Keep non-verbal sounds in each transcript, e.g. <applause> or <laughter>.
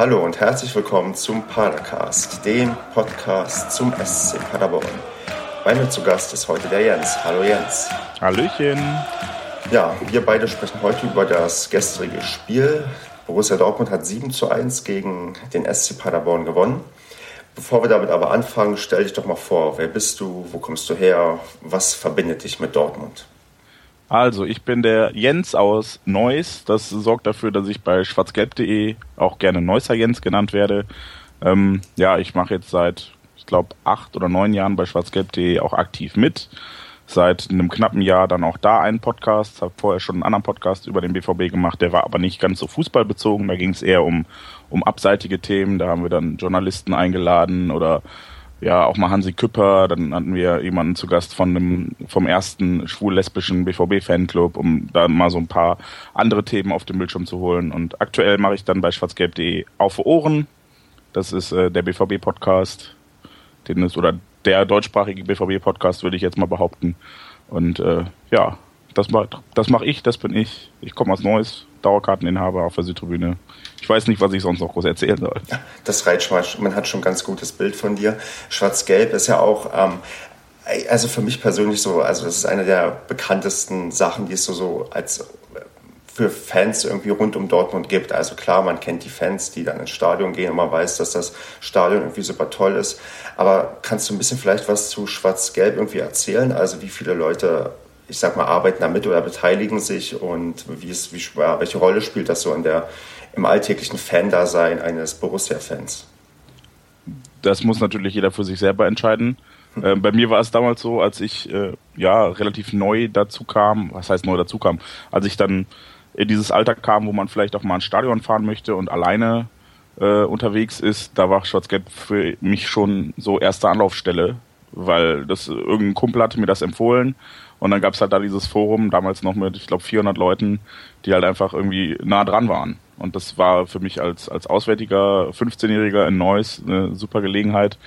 Hallo und herzlich willkommen zum Padercast, dem Podcast zum SC Paderborn. Bei mir zu Gast ist heute der Jens. Hallo Jens. Hallöchen. Ja, wir beide sprechen heute über das gestrige Spiel. Borussia Dortmund hat 7 zu 1 gegen den SC Paderborn gewonnen. Bevor wir damit aber anfangen, stell dich doch mal vor, wer bist du, wo kommst du her, was verbindet dich mit Dortmund? Also, ich bin der Jens aus Neuss. Das sorgt dafür, dass ich bei schwarzgelb.de auch gerne Neusser Jens genannt werde. Ähm, ja, ich mache jetzt seit, ich glaube, acht oder neun Jahren bei schwarzgelb.de auch aktiv mit. Seit einem knappen Jahr dann auch da einen Podcast. Habe vorher schon einen anderen Podcast über den BVB gemacht. Der war aber nicht ganz so fußballbezogen. Da ging es eher um, um abseitige Themen. Da haben wir dann Journalisten eingeladen oder ja, auch mal Hansi Küpper, dann hatten wir jemanden zu Gast von dem, vom ersten schwul-lesbischen BVB-Fanclub, um da mal so ein paar andere Themen auf den Bildschirm zu holen. Und aktuell mache ich dann bei schwarzgelb.de Auf Ohren. Das ist äh, der BVB-Podcast, den ist, oder der deutschsprachige BVB-Podcast, würde ich jetzt mal behaupten. Und äh, ja, das, das mache ich, das bin ich. Ich komme aus Neuss, Dauerkarteninhaber auf der Südtribüne. Ich weiß nicht, was ich sonst noch groß erzählen soll. Das reicht schon mal. Man hat schon ein ganz gutes Bild von dir. Schwarz-Gelb ist ja auch, ähm, also für mich persönlich so, also das ist eine der bekanntesten Sachen, die es so, so als für Fans irgendwie rund um Dortmund gibt. Also klar, man kennt die Fans, die dann ins Stadion gehen und man weiß, dass das Stadion irgendwie super toll ist. Aber kannst du ein bisschen vielleicht was zu Schwarz-Gelb irgendwie erzählen? Also wie viele Leute ich sag mal, arbeiten da mit oder beteiligen sich und wie ist, wie, welche Rolle spielt das so in der, im alltäglichen Fan-Dasein eines Borussia-Fans? Das muss natürlich jeder für sich selber entscheiden. Äh, bei mir war es damals so, als ich äh, ja relativ neu dazu kam, was heißt neu dazu kam, als ich dann in dieses Alter kam, wo man vielleicht auch mal ins Stadion fahren möchte und alleine äh, unterwegs ist, da war Schwarz-Gelb für mich schon so erste Anlaufstelle, weil das irgendein Kumpel hatte mir das empfohlen und dann gab es halt da dieses Forum, damals noch mit, ich glaube, 400 Leuten, die halt einfach irgendwie nah dran waren. Und das war für mich als, als auswärtiger 15-Jähriger in Neuss eine super Gelegenheit,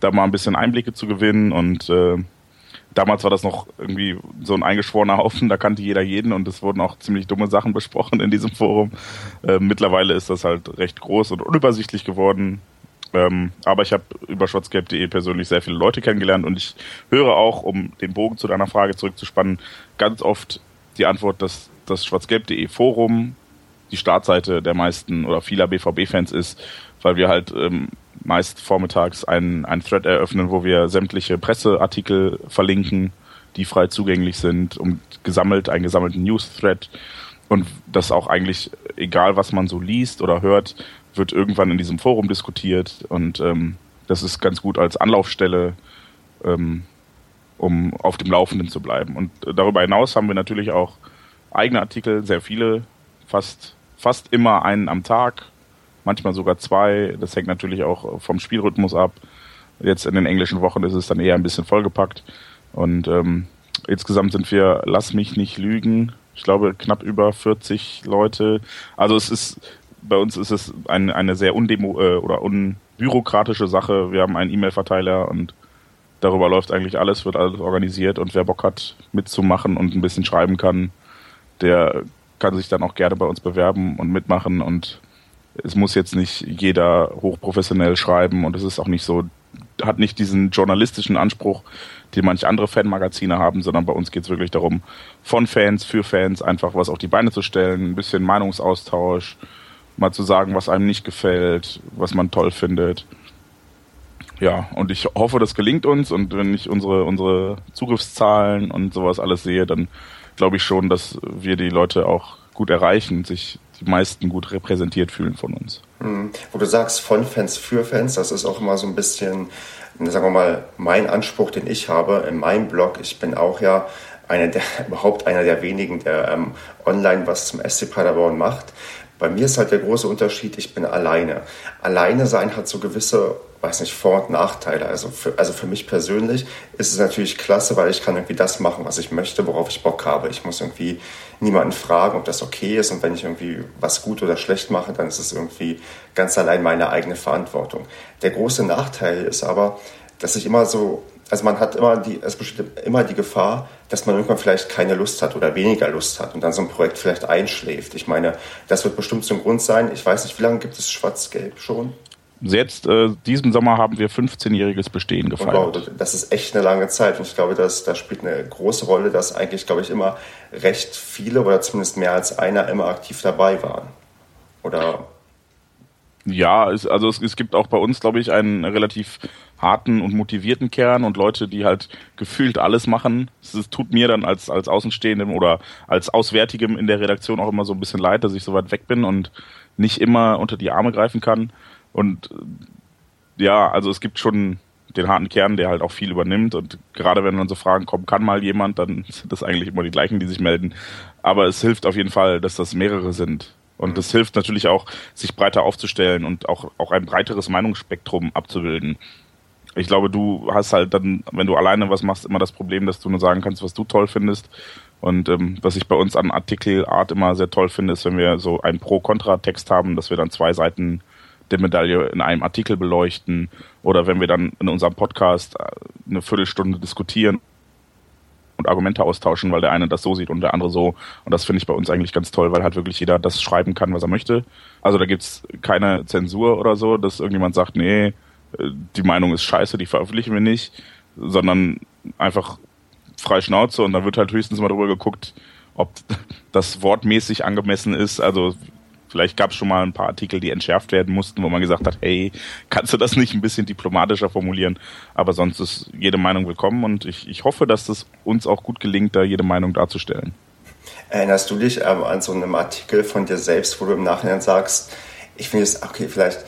da mal ein bisschen Einblicke zu gewinnen. Und äh, damals war das noch irgendwie so ein eingeschworener Haufen, da kannte jeder jeden und es wurden auch ziemlich dumme Sachen <laughs> besprochen in diesem Forum. Äh, mittlerweile ist das halt recht groß und unübersichtlich geworden. Ähm, aber ich habe über schwarzgelb.de persönlich sehr viele Leute kennengelernt und ich höre auch, um den Bogen zu deiner Frage zurückzuspannen, ganz oft die Antwort, dass das schwarzgelb.de Forum die Startseite der meisten oder vieler BVB-Fans ist, weil wir halt ähm, meist vormittags einen, Thread eröffnen, wo wir sämtliche Presseartikel verlinken, die frei zugänglich sind, um gesammelt, einen gesammelten News-Thread und das auch eigentlich, egal was man so liest oder hört, wird irgendwann in diesem Forum diskutiert und ähm, das ist ganz gut als Anlaufstelle, ähm, um auf dem Laufenden zu bleiben. Und darüber hinaus haben wir natürlich auch eigene Artikel, sehr viele, fast, fast immer einen am Tag, manchmal sogar zwei. Das hängt natürlich auch vom Spielrhythmus ab. Jetzt in den englischen Wochen ist es dann eher ein bisschen vollgepackt. Und ähm, insgesamt sind wir, lass mich nicht lügen, ich glaube knapp über 40 Leute. Also es ist bei uns ist es ein, eine sehr undemo äh, oder unbürokratische Sache. Wir haben einen E-Mail-Verteiler und darüber läuft eigentlich alles, wird alles organisiert. Und wer Bock hat mitzumachen und ein bisschen schreiben kann, der kann sich dann auch gerne bei uns bewerben und mitmachen. Und es muss jetzt nicht jeder hochprofessionell schreiben. Und es ist auch nicht so, hat nicht diesen journalistischen Anspruch, den manche andere Fanmagazine haben, sondern bei uns geht es wirklich darum, von Fans für Fans einfach was auf die Beine zu stellen, ein bisschen Meinungsaustausch, mal zu sagen, was einem nicht gefällt, was man toll findet. Ja, und ich hoffe, das gelingt uns und wenn ich unsere, unsere Zugriffszahlen und sowas alles sehe, dann glaube ich schon, dass wir die Leute auch gut erreichen, sich die meisten gut repräsentiert fühlen von uns. Mhm. Wo du sagst, von Fans für Fans, das ist auch immer so ein bisschen, sagen wir mal, mein Anspruch, den ich habe in meinem Blog. Ich bin auch ja einer der, <laughs> überhaupt einer der wenigen, der ähm, online was zum SC Paderborn macht. Bei mir ist halt der große Unterschied, ich bin alleine. Alleine sein hat so gewisse, weiß nicht, Vor- und Nachteile. Also für, also für mich persönlich ist es natürlich klasse, weil ich kann irgendwie das machen, was ich möchte, worauf ich Bock habe. Ich muss irgendwie niemanden fragen, ob das okay ist. Und wenn ich irgendwie was gut oder schlecht mache, dann ist es irgendwie ganz allein meine eigene Verantwortung. Der große Nachteil ist aber, dass ich immer so also man hat immer die, es besteht immer die Gefahr, dass man irgendwann vielleicht keine Lust hat oder weniger Lust hat und dann so ein Projekt vielleicht einschläft. Ich meine, das wird bestimmt so ein Grund sein. Ich weiß nicht, wie lange gibt es Schwarz-Gelb schon? Jetzt, äh, diesen Sommer haben wir 15-jähriges Bestehen gefeiert. Wow, das ist echt eine lange Zeit und ich glaube, das, das spielt eine große Rolle, dass eigentlich, glaube ich, immer recht viele oder zumindest mehr als einer immer aktiv dabei waren. Oder? Ja, es, also es, es gibt auch bei uns, glaube ich, einen relativ harten und motivierten Kern und Leute, die halt gefühlt alles machen. Es, tut mir dann als, als Außenstehendem oder als Auswärtigem in der Redaktion auch immer so ein bisschen leid, dass ich so weit weg bin und nicht immer unter die Arme greifen kann. Und äh, ja, also es gibt schon den harten Kern, der halt auch viel übernimmt. Und gerade wenn dann so Fragen kommen, kann mal jemand, dann <laughs> sind das eigentlich immer die gleichen, die sich melden. Aber es hilft auf jeden Fall, dass das mehrere sind. Und das hilft natürlich auch, sich breiter aufzustellen und auch, auch ein breiteres Meinungsspektrum abzubilden. Ich glaube, du hast halt dann, wenn du alleine was machst, immer das Problem, dass du nur sagen kannst, was du toll findest. Und ähm, was ich bei uns an Artikelart immer sehr toll finde, ist, wenn wir so einen Pro-Kontra-Text haben, dass wir dann zwei Seiten der Medaille in einem Artikel beleuchten oder wenn wir dann in unserem Podcast äh, eine Viertelstunde diskutieren und Argumente austauschen, weil der eine das so sieht und der andere so. Und das finde ich bei uns eigentlich ganz toll, weil halt wirklich jeder das schreiben kann, was er möchte. Also da gibt's keine Zensur oder so, dass irgendjemand sagt, nee, äh, die Meinung ist scheiße, die veröffentlichen wir nicht, sondern einfach frei Schnauze und dann wird halt höchstens mal darüber geguckt, ob <laughs> das wortmäßig angemessen ist. Also Vielleicht gab es schon mal ein paar Artikel, die entschärft werden mussten, wo man gesagt hat, hey, kannst du das nicht ein bisschen diplomatischer formulieren? Aber sonst ist jede Meinung willkommen und ich, ich hoffe, dass es uns auch gut gelingt, da jede Meinung darzustellen. Erinnerst du dich ähm, an so einem Artikel von dir selbst, wo du im Nachhinein sagst, ich finde es, okay, vielleicht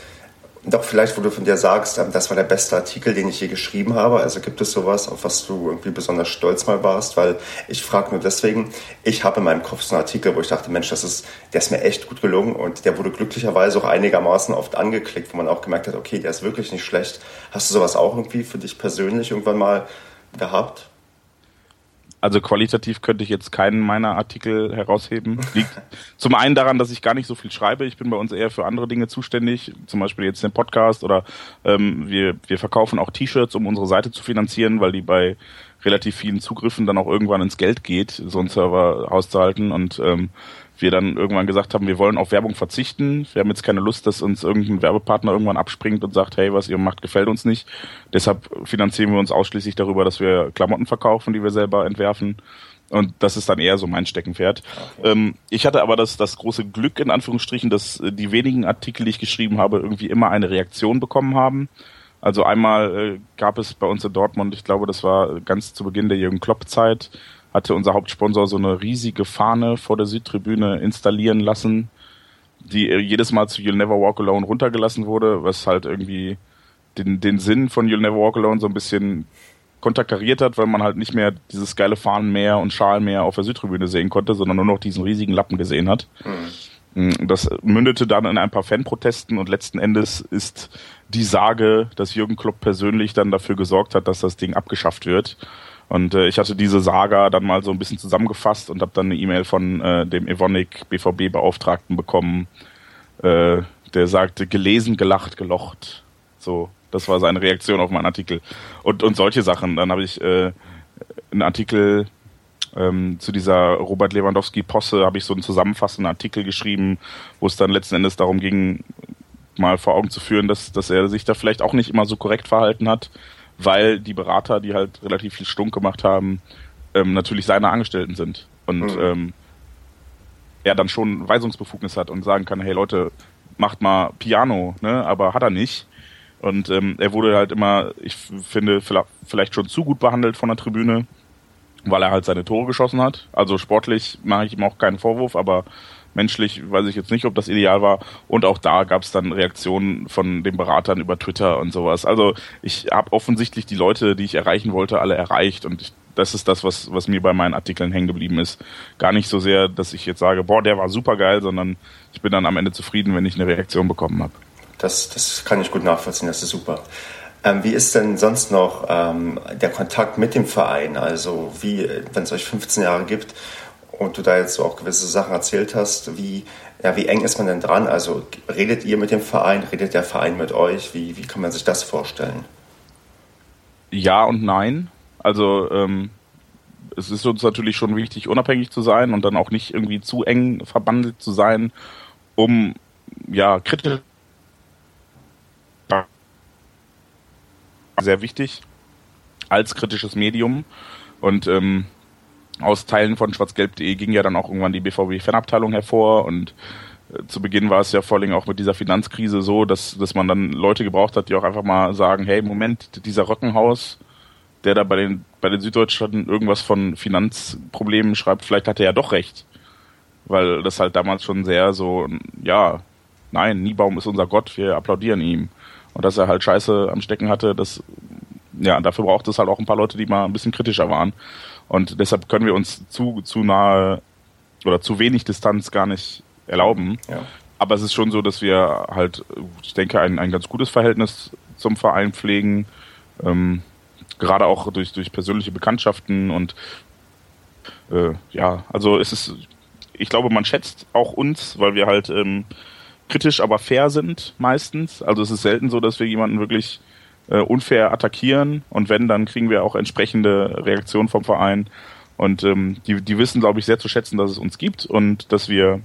doch vielleicht, wo du von dir sagst, ähm, das war der beste Artikel, den ich je geschrieben habe. Also gibt es sowas, auf was du irgendwie besonders stolz mal warst? Weil ich frage nur deswegen, ich habe in meinem Kopf so einen Artikel, wo ich dachte, Mensch, das ist, der ist mir echt gut gelungen und der wurde glücklicherweise auch einigermaßen oft angeklickt, wo man auch gemerkt hat, okay, der ist wirklich nicht schlecht. Hast du sowas auch irgendwie für dich persönlich irgendwann mal gehabt? Also qualitativ könnte ich jetzt keinen meiner Artikel herausheben. Liegt zum einen daran, dass ich gar nicht so viel schreibe. Ich bin bei uns eher für andere Dinge zuständig, zum Beispiel jetzt den Podcast oder ähm, wir, wir verkaufen auch T-Shirts, um unsere Seite zu finanzieren, weil die bei relativ vielen Zugriffen dann auch irgendwann ins Geld geht, so einen Server auszuhalten. Und ähm, wir dann irgendwann gesagt haben, wir wollen auf Werbung verzichten. Wir haben jetzt keine Lust, dass uns irgendein Werbepartner irgendwann abspringt und sagt, hey, was ihr macht, gefällt uns nicht. Deshalb finanzieren wir uns ausschließlich darüber, dass wir Klamotten verkaufen, die wir selber entwerfen. Und das ist dann eher so mein Steckenpferd. Okay. Ähm, ich hatte aber das, das große Glück, in Anführungsstrichen, dass die wenigen Artikel, die ich geschrieben habe, irgendwie immer eine Reaktion bekommen haben. Also einmal äh, gab es bei uns in Dortmund, ich glaube, das war ganz zu Beginn der Jürgen Klopp-Zeit, hatte unser Hauptsponsor so eine riesige Fahne vor der Südtribüne installieren lassen, die jedes Mal zu You'll Never Walk Alone runtergelassen wurde, was halt irgendwie den, den Sinn von You'll Never Walk Alone so ein bisschen konterkariert hat, weil man halt nicht mehr dieses geile Fahnenmeer und Schalmeer auf der Südtribüne sehen konnte, sondern nur noch diesen riesigen Lappen gesehen hat. Mhm. Das mündete dann in ein paar Fanprotesten und letzten Endes ist die Sage, dass Jürgen Klopp persönlich dann dafür gesorgt hat, dass das Ding abgeschafft wird. Und äh, ich hatte diese Saga dann mal so ein bisschen zusammengefasst und habe dann eine E-Mail von äh, dem Evonik BVB-Beauftragten bekommen, äh, der sagte, gelesen, gelacht, gelocht. So, das war seine Reaktion auf meinen Artikel. Und, und solche Sachen. Dann habe ich äh, einen Artikel ähm, zu dieser Robert Lewandowski-Posse, habe ich so einen zusammenfassenden Artikel geschrieben, wo es dann letzten Endes darum ging, mal vor Augen zu führen, dass, dass er sich da vielleicht auch nicht immer so korrekt verhalten hat weil die Berater, die halt relativ viel Stunk gemacht haben, ähm, natürlich seine Angestellten sind. Und mhm. ähm, er dann schon Weisungsbefugnis hat und sagen kann, hey Leute, macht mal Piano, ne? Aber hat er nicht. Und ähm, er wurde halt immer, ich finde, vielleicht schon zu gut behandelt von der Tribüne, weil er halt seine Tore geschossen hat. Also sportlich mache ich ihm auch keinen Vorwurf, aber Menschlich weiß ich jetzt nicht, ob das ideal war. Und auch da gab es dann Reaktionen von den Beratern über Twitter und sowas. Also ich habe offensichtlich die Leute, die ich erreichen wollte, alle erreicht. Und ich, das ist das, was, was mir bei meinen Artikeln hängen geblieben ist. Gar nicht so sehr, dass ich jetzt sage, boah, der war super geil, sondern ich bin dann am Ende zufrieden, wenn ich eine Reaktion bekommen habe. Das, das kann ich gut nachvollziehen, das ist super. Ähm, wie ist denn sonst noch ähm, der Kontakt mit dem Verein? Also wie, wenn es euch 15 Jahre gibt, und du da jetzt so auch gewisse Sachen erzählt hast, wie, ja, wie eng ist man denn dran? Also redet ihr mit dem Verein, redet der Verein mit euch? Wie, wie kann man sich das vorstellen? Ja und nein. Also ähm, es ist uns natürlich schon wichtig, unabhängig zu sein und dann auch nicht irgendwie zu eng verbandelt zu sein, um ja kritisch sehr wichtig als kritisches Medium und ähm, aus Teilen von schwarzgelb.de ging ja dann auch irgendwann die BVB-Fanabteilung hervor und äh, zu Beginn war es ja vor allem auch mit dieser Finanzkrise so, dass, dass man dann Leute gebraucht hat, die auch einfach mal sagen, hey, Moment, dieser Rockenhaus, der da bei den, bei den Süddeutschen irgendwas von Finanzproblemen schreibt, vielleicht hat er ja doch recht. Weil das halt damals schon sehr so, ja, nein, Niebaum ist unser Gott, wir applaudieren ihm. Und dass er halt Scheiße am Stecken hatte, das, ja, dafür braucht es halt auch ein paar Leute, die mal ein bisschen kritischer waren. Und deshalb können wir uns zu, zu nahe oder zu wenig Distanz gar nicht erlauben. Ja. Aber es ist schon so, dass wir halt, ich denke, ein, ein ganz gutes Verhältnis zum Verein pflegen. Ähm, gerade auch durch, durch persönliche Bekanntschaften und äh, ja, also es ist, ich glaube, man schätzt auch uns, weil wir halt ähm, kritisch, aber fair sind meistens. Also es ist selten so, dass wir jemanden wirklich äh, unfair attackieren und wenn, dann kriegen wir auch entsprechende Reaktionen vom Verein. Und ähm, die, die wissen, glaube ich, sehr zu schätzen, dass es uns gibt und dass wir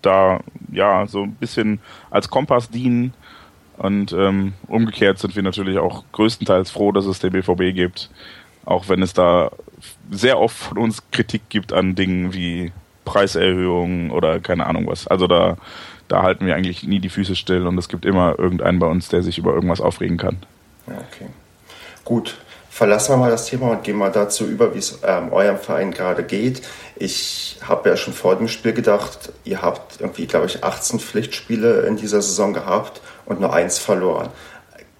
da ja so ein bisschen als Kompass dienen. Und ähm, umgekehrt sind wir natürlich auch größtenteils froh, dass es den BVB gibt, auch wenn es da sehr oft von uns Kritik gibt an Dingen wie Preiserhöhungen oder keine Ahnung was. Also da, da halten wir eigentlich nie die Füße still und es gibt immer irgendeinen bei uns, der sich über irgendwas aufregen kann. Okay. Gut, verlassen wir mal das Thema und gehen mal dazu über, wie es ähm, eurem Verein gerade geht. Ich habe ja schon vor dem Spiel gedacht, ihr habt irgendwie, glaube ich, 18 Pflichtspiele in dieser Saison gehabt und nur eins verloren.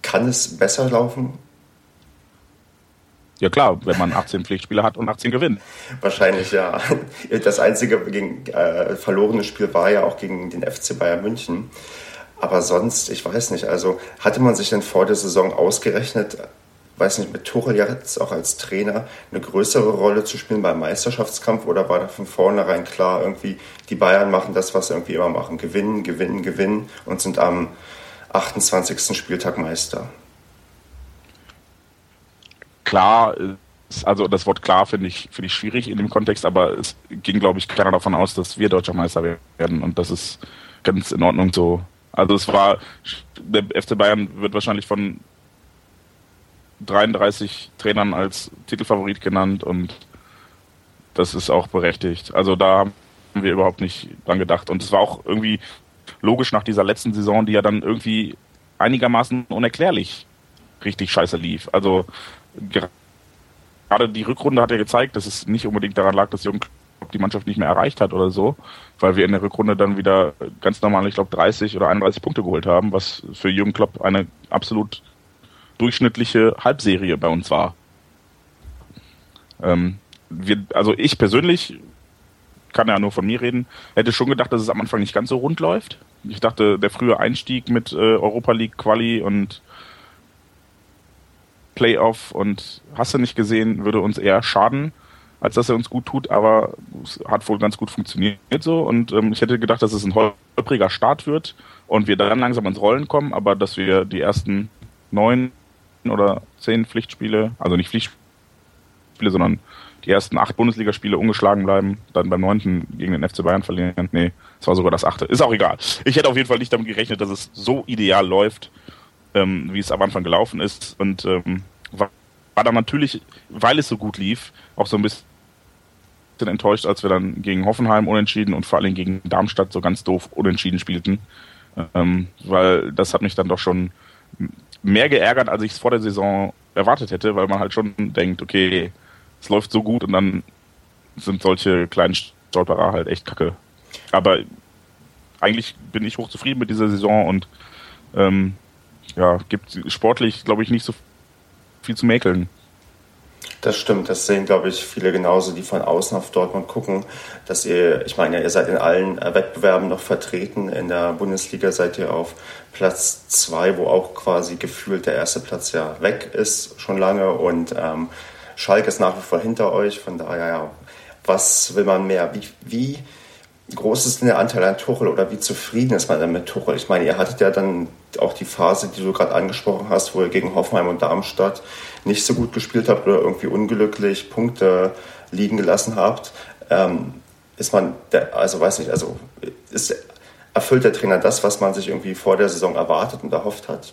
Kann es besser laufen? Ja klar, wenn man 18 Pflichtspiele hat und 18 gewinnt. Wahrscheinlich ja. Das einzige gegen, äh, verlorene Spiel war ja auch gegen den FC Bayern München. Aber sonst, ich weiß nicht, also hatte man sich denn vor der Saison ausgerechnet, weiß nicht, mit Tuchel jetzt auch als Trainer eine größere Rolle zu spielen beim Meisterschaftskampf oder war da von vornherein klar, irgendwie, die Bayern machen das, was sie irgendwie immer machen, gewinnen, gewinnen, gewinnen und sind am 28. Spieltag Meister? Klar also das Wort klar finde ich, finde ich schwierig in dem Kontext, aber es ging, glaube ich, keiner davon aus, dass wir deutscher Meister werden und das ist ganz in Ordnung so. Also es war, der FC Bayern wird wahrscheinlich von 33 Trainern als Titelfavorit genannt und das ist auch berechtigt. Also da haben wir überhaupt nicht dran gedacht und es war auch irgendwie logisch nach dieser letzten Saison, die ja dann irgendwie einigermaßen unerklärlich richtig scheiße lief. Also gerade die Rückrunde hat ja gezeigt, dass es nicht unbedingt daran lag, dass Jürgen Klopp die Mannschaft nicht mehr erreicht hat oder so, weil wir in der Rückrunde dann wieder ganz normal, ich glaube, 30 oder 31 Punkte geholt haben, was für Jürgen Klopp eine absolut durchschnittliche Halbserie bei uns war. Ähm, wir, also ich persönlich kann ja nur von mir reden, hätte schon gedacht, dass es am Anfang nicht ganz so rund läuft. Ich dachte, der frühe Einstieg mit äh, Europa League Quali und Playoff und hast du nicht gesehen, würde uns eher schaden, als dass er uns gut tut, aber es hat wohl ganz gut funktioniert so und ähm, ich hätte gedacht, dass es ein holpriger Start wird und wir dann langsam ins Rollen kommen, aber dass wir die ersten neun oder zehn Pflichtspiele, also nicht Pflichtspiele, sondern die ersten acht Bundesligaspiele ungeschlagen bleiben, dann beim neunten gegen den FC Bayern verlieren. Nee, es war sogar das achte. Ist auch egal. Ich hätte auf jeden Fall nicht damit gerechnet, dass es so ideal läuft ähm, wie es am Anfang gelaufen ist. Und ähm, war, war dann natürlich, weil es so gut lief, auch so ein bisschen enttäuscht, als wir dann gegen Hoffenheim unentschieden und vor allem gegen Darmstadt so ganz doof unentschieden spielten. Ähm, weil das hat mich dann doch schon mehr geärgert, als ich es vor der Saison erwartet hätte, weil man halt schon denkt, okay, es läuft so gut und dann sind solche kleinen Stolperer halt echt kacke. Aber eigentlich bin ich hochzufrieden mit dieser Saison und ähm, ja, gibt sportlich, glaube ich, nicht so viel zu mäkeln. Das stimmt, das sehen, glaube ich, viele genauso, die von außen auf Dortmund gucken, dass ihr, ich meine, ihr seid in allen äh, Wettbewerben noch vertreten. In der Bundesliga seid ihr auf Platz zwei, wo auch quasi gefühlt der erste Platz ja weg ist, schon lange. Und ähm, Schalke ist nach wie vor hinter euch. Von daher, ja, was will man mehr? Wie, wie groß ist denn der Anteil an Tuchel oder wie zufrieden ist man denn mit Tuchel? Ich meine, ihr hattet ja dann auch die Phase, die du gerade angesprochen hast, wo ihr gegen Hoffenheim und Darmstadt nicht so gut gespielt habt oder irgendwie unglücklich Punkte liegen gelassen habt. Ähm, ist man, der, also weiß nicht, also ist, erfüllt der Trainer das, was man sich irgendwie vor der Saison erwartet und erhofft hat?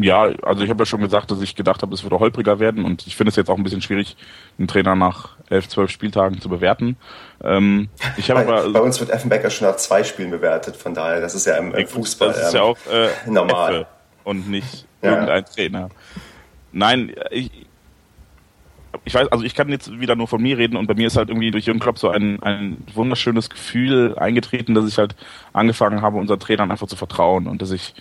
Ja, also ich habe ja schon gesagt, dass ich gedacht habe, es würde holpriger werden und ich finde es jetzt auch ein bisschen schwierig, einen Trainer nach elf, zwölf Spieltagen zu bewerten. Ähm, ich bei, aber, bei uns wird Effenbecker schon nach zwei Spielen bewertet, von daher, das ist ja im, im Fußball das ist ja ähm, auch äh, normal und nicht ja. irgendein Trainer. Nein, ich, ich weiß, also ich kann jetzt wieder nur von mir reden und bei mir ist halt irgendwie durch Jürgen Klopp so ein, ein wunderschönes Gefühl eingetreten, dass ich halt angefangen habe, unseren Trainern einfach zu vertrauen und dass ich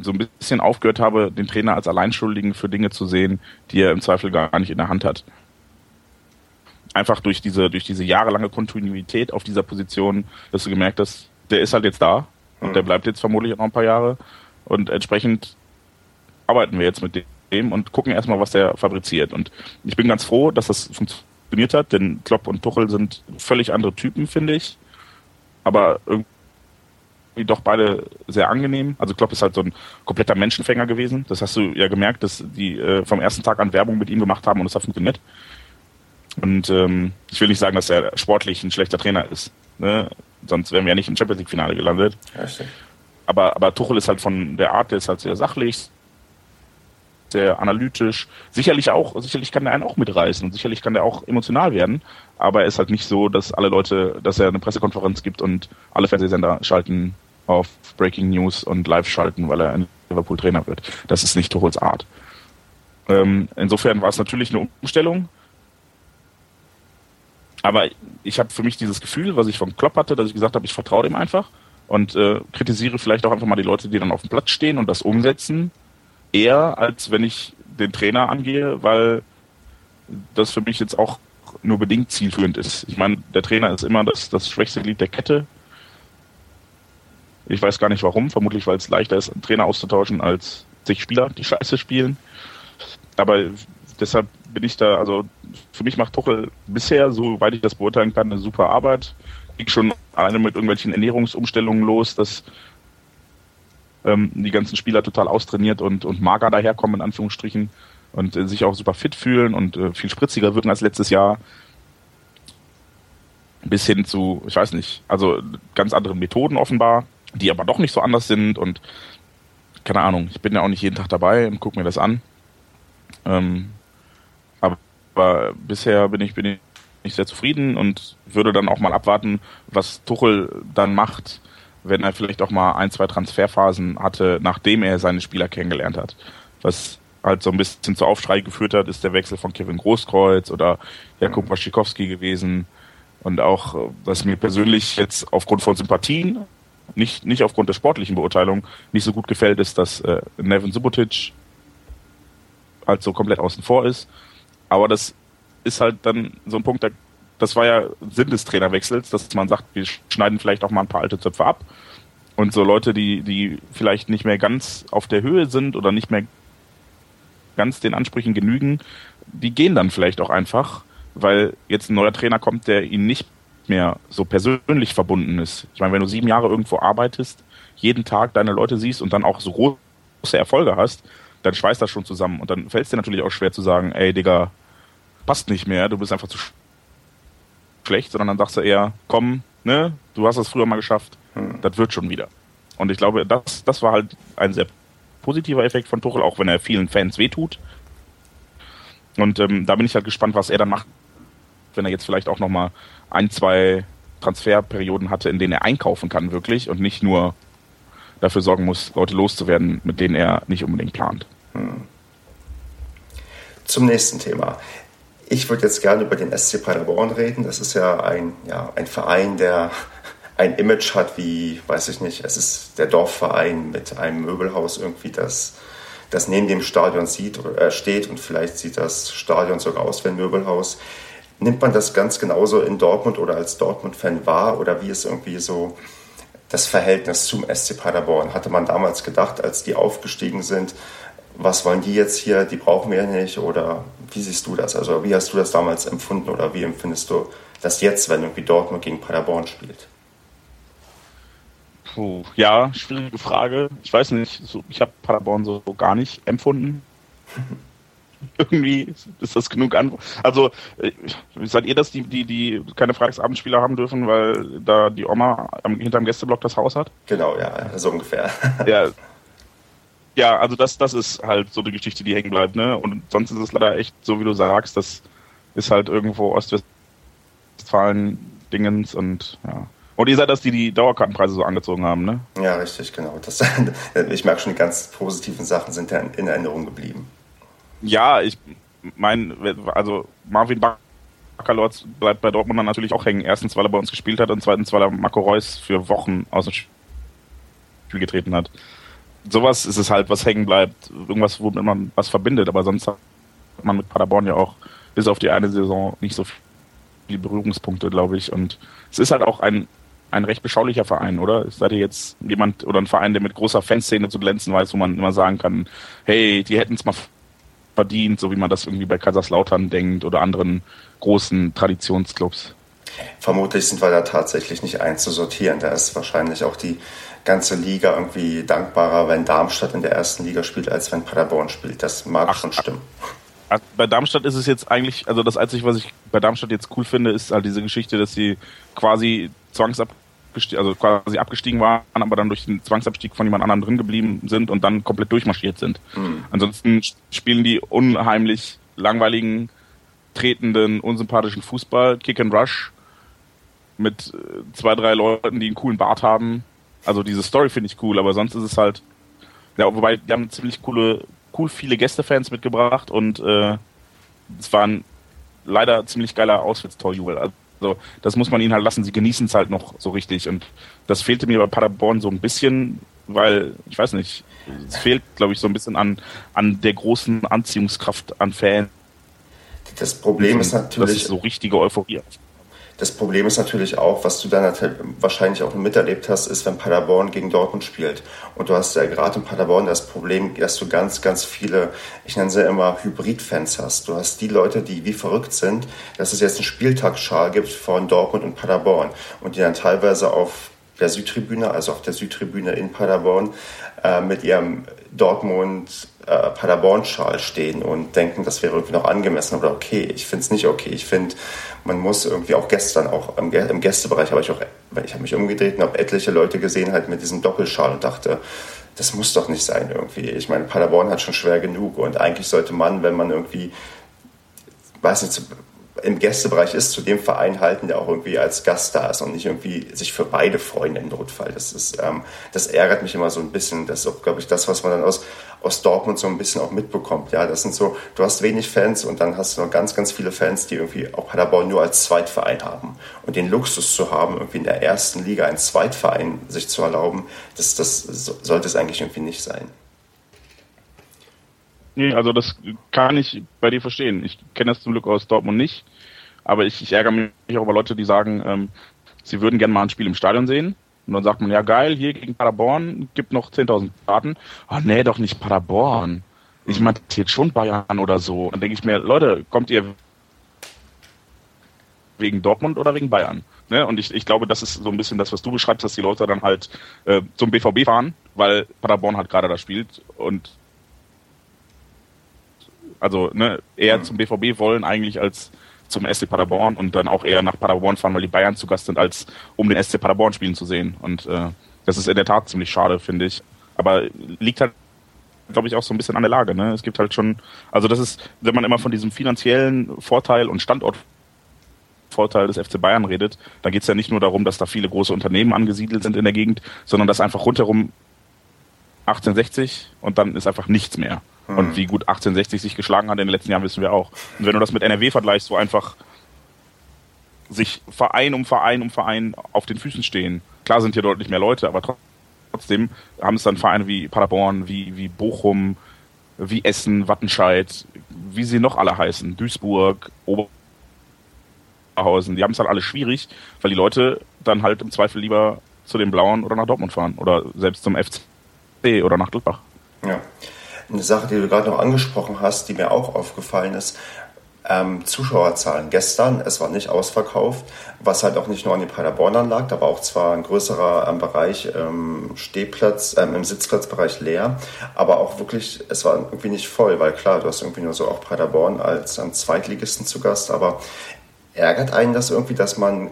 so ein bisschen aufgehört habe, den Trainer als Alleinschuldigen für Dinge zu sehen, die er im Zweifel gar nicht in der Hand hat. Einfach durch diese, durch diese jahrelange Kontinuität auf dieser Position, dass du gemerkt hast, der ist halt jetzt da und mhm. der bleibt jetzt vermutlich noch ein paar Jahre und entsprechend arbeiten wir jetzt mit dem und gucken erstmal, was der fabriziert. Und ich bin ganz froh, dass das funktioniert hat, denn Klopp und Tuchel sind völlig andere Typen, finde ich. Aber irgendwie doch beide sehr angenehm. Also Klopp ist halt so ein kompletter Menschenfänger gewesen. Das hast du ja gemerkt, dass die äh, vom ersten Tag an Werbung mit ihm gemacht haben und es hat funktioniert. Und ähm, ich will nicht sagen, dass er sportlich ein schlechter Trainer ist. Ne? Sonst wären wir ja nicht im Champions League Finale gelandet. Aber, aber Tuchel ist halt von der Art, der ist halt sehr sachlich, sehr analytisch. Sicherlich auch, sicherlich kann er einen auch mitreißen und sicherlich kann er auch emotional werden. Aber er ist halt nicht so, dass alle Leute, dass er eine Pressekonferenz gibt und alle Fernsehsender schalten auf Breaking News und live schalten, weil er ein Liverpool-Trainer wird. Das ist nicht Tuchels Art. Ähm, insofern war es natürlich eine Umstellung. Aber ich habe für mich dieses Gefühl, was ich von Klopp hatte, dass ich gesagt habe, ich vertraue dem einfach und äh, kritisiere vielleicht auch einfach mal die Leute, die dann auf dem Platz stehen und das umsetzen, eher als wenn ich den Trainer angehe, weil das für mich jetzt auch nur bedingt zielführend ist. Ich meine, der Trainer ist immer das, das schwächste Glied der Kette ich weiß gar nicht warum, vermutlich weil es leichter ist, einen Trainer auszutauschen als sich Spieler, die scheiße spielen. Aber deshalb bin ich da, also für mich macht Tuchel bisher, soweit ich das beurteilen kann, eine super Arbeit. Ging schon alleine mit irgendwelchen Ernährungsumstellungen los, dass ähm, die ganzen Spieler total austrainiert und, und mager daherkommen, in Anführungsstrichen, und äh, sich auch super fit fühlen und äh, viel spritziger wirken als letztes Jahr. Bis hin zu, ich weiß nicht, also ganz anderen Methoden offenbar die aber doch nicht so anders sind und keine Ahnung, ich bin ja auch nicht jeden Tag dabei und gucke mir das an. Ähm, aber, bisher bin ich, bin ich sehr zufrieden und würde dann auch mal abwarten, was Tuchel dann macht, wenn er vielleicht auch mal ein, zwei Transferphasen hatte, nachdem er seine Spieler kennengelernt hat. Was halt so ein bisschen zu Aufschrei geführt hat, ist der Wechsel von Kevin Großkreuz oder Jakub Waschikowski gewesen. Und auch, was mir persönlich jetzt aufgrund von Sympathien nicht, nicht aufgrund der sportlichen Beurteilung nicht so gut gefällt, ist, dass äh, Nevin Subotic halt so komplett außen vor ist. Aber das ist halt dann so ein Punkt, das war ja Sinn des Trainerwechsels, dass man sagt, wir schneiden vielleicht auch mal ein paar alte Zöpfe ab. Und so Leute, die, die vielleicht nicht mehr ganz auf der Höhe sind oder nicht mehr ganz den Ansprüchen genügen, die gehen dann vielleicht auch einfach, weil jetzt ein neuer Trainer kommt, der ihnen nicht mehr so persönlich verbunden ist. Ich meine, wenn du sieben Jahre irgendwo arbeitest, jeden Tag deine Leute siehst und dann auch so große Erfolge hast, dann schweißt das schon zusammen. Und dann fällt es dir natürlich auch schwer zu sagen, ey Digga, passt nicht mehr, du bist einfach zu schlecht, sondern dann sagst du eher, komm, ne, du hast das früher mal geschafft, hm. das wird schon wieder. Und ich glaube, das, das war halt ein sehr positiver Effekt von Tuchel, auch wenn er vielen Fans wehtut. Und ähm, da bin ich halt gespannt, was er dann macht, wenn er jetzt vielleicht auch nochmal ein, zwei Transferperioden hatte, in denen er einkaufen kann wirklich und nicht nur dafür sorgen muss, Leute loszuwerden, mit denen er nicht unbedingt plant. Hm. Zum nächsten Thema. Ich würde jetzt gerne über den SC Paderborn reden. Das ist ja ein, ja, ein Verein, der <laughs> ein Image hat wie, weiß ich nicht, es ist der Dorfverein mit einem Möbelhaus irgendwie, das, das neben dem Stadion sieht, äh, steht und vielleicht sieht das Stadion sogar aus wie ein Möbelhaus. Nimmt man das ganz genauso in Dortmund oder als Dortmund-Fan wahr oder wie ist irgendwie so das Verhältnis zum SC Paderborn? Hatte man damals gedacht, als die aufgestiegen sind, was wollen die jetzt hier, die brauchen wir nicht oder wie siehst du das? Also wie hast du das damals empfunden oder wie empfindest du das jetzt, wenn irgendwie Dortmund gegen Paderborn spielt? Puh, ja, schwierige Frage. Ich weiß nicht, so, ich habe Paderborn so gar nicht empfunden. <laughs> Irgendwie ist das genug Antwort. Also, äh, seid ihr das, die, die, die keine Freitagsabendspieler haben dürfen, weil da die Oma am, hinterm Gästeblock das Haus hat? Genau, ja, so ungefähr. Ja, <laughs> ja, also das, das ist halt so eine Geschichte, die hängen bleibt, ne? Und sonst ist es leider echt, so wie du sagst, das ist halt irgendwo Ostwestfalen-Dingens und ja. Und ihr seid das, die die Dauerkartenpreise so angezogen haben, ne? Ja, richtig, genau. Das, <laughs> ich merke schon, die ganz positiven Sachen sind ja in Erinnerung geblieben. Ja, ich meine, also Marvin Baccalords bleibt bei Dortmund dann natürlich auch hängen. Erstens, weil er bei uns gespielt hat und zweitens, weil er Marco Reus für Wochen aus dem Spiel getreten hat. Sowas ist es halt, was hängen bleibt. Irgendwas, womit man was verbindet. Aber sonst hat man mit Paderborn ja auch bis auf die eine Saison nicht so viele Berührungspunkte, glaube ich. Und es ist halt auch ein, ein recht beschaulicher Verein, oder? Seid ihr jetzt jemand oder ein Verein, der mit großer Fanszene zu glänzen weiß, wo man immer sagen kann, hey, die hätten es mal verdient, so wie man das irgendwie bei Kaiserslautern denkt oder anderen großen Traditionsclubs. Vermutlich sind wir da tatsächlich nicht einzusortieren. Da ist wahrscheinlich auch die ganze Liga irgendwie dankbarer, wenn Darmstadt in der ersten Liga spielt, als wenn Paderborn spielt. Das mag Ach, schon stimmen. Bei Darmstadt ist es jetzt eigentlich, also das Einzige, was ich bei Darmstadt jetzt cool finde, ist halt diese Geschichte, dass sie quasi zwangsab also quasi abgestiegen waren, aber dann durch den Zwangsabstieg von jemand anderem drin geblieben sind und dann komplett durchmarschiert sind. Mhm. Ansonsten spielen die unheimlich langweiligen, tretenden, unsympathischen Fußball, Kick and Rush mit äh, zwei, drei Leuten, die einen coolen Bart haben. Also diese Story finde ich cool, aber sonst ist es halt, ja, wobei die haben ziemlich coole, cool viele Gästefans mitgebracht und äh, es war ein leider ziemlich geiler Auswärtstorjubel. Also das muss man ihnen halt lassen. Sie genießen es halt noch so richtig. Und das fehlte mir bei Paderborn so ein bisschen, weil, ich weiß nicht, es fehlt, glaube ich, so ein bisschen an, an der großen Anziehungskraft an Fans. Das Problem ist natürlich. Das ist so richtige Euphorie. Das Problem ist natürlich auch, was du dann wahrscheinlich auch miterlebt hast, ist, wenn Paderborn gegen Dortmund spielt. Und du hast ja gerade in Paderborn das Problem, dass du ganz, ganz viele, ich nenne sie immer Hybrid-Fans hast. Du hast die Leute, die wie verrückt sind, dass es jetzt einen Spieltagsschal gibt von Dortmund und Paderborn und die dann teilweise auf der Südtribüne, also auf der Südtribüne in Paderborn, äh, mit ihrem Dortmund äh, Paderborn-Schal stehen und denken, das wäre irgendwie noch angemessen oder okay. Ich finde es nicht okay. Ich finde, man muss irgendwie auch gestern, auch im, im Gästebereich, habe ich auch, ich habe mich umgedreht und habe etliche Leute gesehen halt mit diesem Doppelschal und dachte, das muss doch nicht sein irgendwie. Ich meine, Paderborn hat schon schwer genug und eigentlich sollte man, wenn man irgendwie, weiß nicht, im Gästebereich ist, zu dem Verein halten, der auch irgendwie als Gast da ist und nicht irgendwie sich für beide freuen im Notfall. Das ist, ähm, das ärgert mich immer so ein bisschen. Das ist auch, glaube ich, das, was man dann aus, aus Dortmund so ein bisschen auch mitbekommt. Ja, das sind so, du hast wenig Fans und dann hast du noch ganz, ganz viele Fans, die irgendwie auch Paderborn nur als Zweitverein haben. Und den Luxus zu haben, irgendwie in der ersten Liga einen Zweitverein sich zu erlauben, das, das sollte es eigentlich irgendwie nicht sein. Also das kann ich bei dir verstehen. Ich kenne das zum Glück aus Dortmund nicht, aber ich, ich ärgere mich auch über Leute, die sagen, ähm, sie würden gerne mal ein Spiel im Stadion sehen. Und dann sagt man, ja geil, hier gegen Paderborn gibt noch 10.000 Karten. Oh nee, doch nicht Paderborn. Ich meinte jetzt schon Bayern oder so. Dann denke ich mir, Leute, kommt ihr wegen Dortmund oder wegen Bayern? Ne? Und ich, ich glaube, das ist so ein bisschen das, was du beschreibst, dass die Leute dann halt äh, zum BVB fahren, weil Paderborn halt gerade da spielt und also ne, eher mhm. zum BVB wollen eigentlich als zum SC Paderborn und dann auch eher nach Paderborn fahren, weil die Bayern zu Gast sind, als um den SC Paderborn spielen zu sehen. Und äh, das ist in der Tat ziemlich schade, finde ich. Aber liegt halt, glaube ich, auch so ein bisschen an der Lage. Ne? Es gibt halt schon, also das ist, wenn man immer von diesem finanziellen Vorteil und Standortvorteil des FC Bayern redet, dann geht es ja nicht nur darum, dass da viele große Unternehmen angesiedelt sind in der Gegend, sondern dass einfach rundherum 1860 und dann ist einfach nichts mehr. Und wie gut 1860 sich geschlagen hat in den letzten Jahren, wissen wir auch. Und wenn du das mit NRW vergleichst, wo einfach sich Verein um Verein um Verein auf den Füßen stehen. Klar sind hier deutlich mehr Leute, aber trotzdem haben es dann Vereine wie Paderborn, wie, wie Bochum, wie Essen, Wattenscheid, wie sie noch alle heißen, Duisburg, Oberhausen. Die haben es halt alle schwierig, weil die Leute dann halt im Zweifel lieber zu den Blauen oder nach Dortmund fahren oder selbst zum FC oder nach Gladbach. Ja. Eine Sache, die du gerade noch angesprochen hast, die mir auch aufgefallen ist, ähm, Zuschauerzahlen. Gestern, es war nicht ausverkauft, was halt auch nicht nur an den Paderbornern lag, da war auch zwar ein größerer ähm, Bereich ähm, Stehplatz, ähm, im Sitzplatzbereich leer, aber auch wirklich, es war irgendwie nicht voll, weil klar, du hast irgendwie nur so auch Paderborn als ähm, Zweitligisten zu Gast, aber ärgert einen das irgendwie, dass man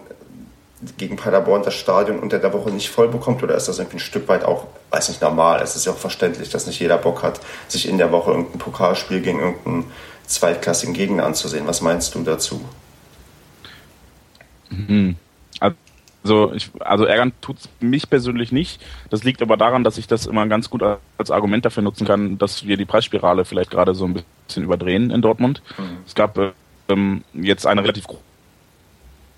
gegen Paderborn das Stadion unter der Woche nicht voll bekommt oder ist das irgendwie ein Stück weit auch, weiß nicht, normal? Es ist ja auch verständlich, dass nicht jeder Bock hat, sich in der Woche irgendein Pokalspiel gegen irgendeinen zweitklassigen Gegner anzusehen. Was meinst du dazu? Mhm. Also, ich, also ärgern tut es mich persönlich nicht. Das liegt aber daran, dass ich das immer ganz gut als Argument dafür nutzen kann, dass wir die Preisspirale vielleicht gerade so ein bisschen überdrehen in Dortmund. Mhm. Es gab ähm, jetzt eine relativ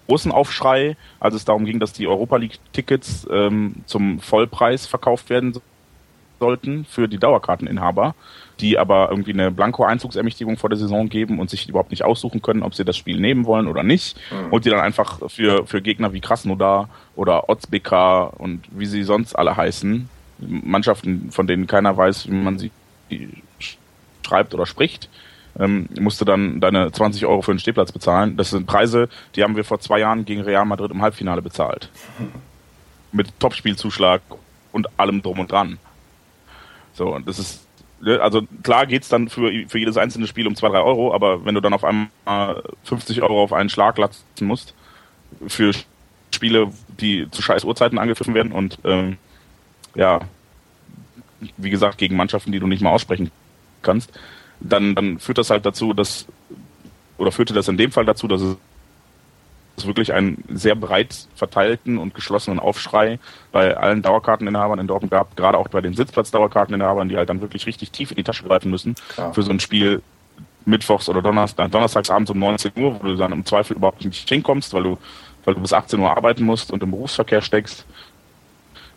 großen Aufschrei, als es darum ging, dass die Europa League-Tickets ähm, zum Vollpreis verkauft werden sollten für die Dauerkarteninhaber, die aber irgendwie eine Blanko-Einzugsermächtigung vor der Saison geben und sich überhaupt nicht aussuchen können, ob sie das Spiel nehmen wollen oder nicht. Mhm. Und die dann einfach für, für Gegner wie Krasnodar oder Otzbeka und wie sie sonst alle heißen, Mannschaften, von denen keiner weiß, wie man sie schreibt oder spricht, ähm, musst du dann deine 20 Euro für einen Stehplatz bezahlen. Das sind Preise, die haben wir vor zwei Jahren gegen Real Madrid im Halbfinale bezahlt. Mit Topspielzuschlag und allem drum und dran. So, und das ist, ne, also klar geht's dann für, für jedes einzelne Spiel um zwei, drei Euro, aber wenn du dann auf einmal 50 Euro auf einen Schlag lassen musst, für Spiele, die zu scheiß Uhrzeiten angepfiffen werden und ähm, ja, wie gesagt, gegen Mannschaften, die du nicht mal aussprechen kannst, dann, dann führt das halt dazu, dass, oder führte das in dem Fall dazu, dass es wirklich einen sehr breit verteilten und geschlossenen Aufschrei bei allen Dauerkarteninhabern in Dortmund gab, gerade auch bei den Sitzplatz-Dauerkarteninhabern, die halt dann wirklich richtig tief in die Tasche greifen müssen Klar. für so ein Spiel mittwochs oder Donnerstag, donnerstags abends um 19 Uhr, wo du dann im Zweifel überhaupt nicht hinkommst, weil du, weil du bis 18 Uhr arbeiten musst und im Berufsverkehr steckst.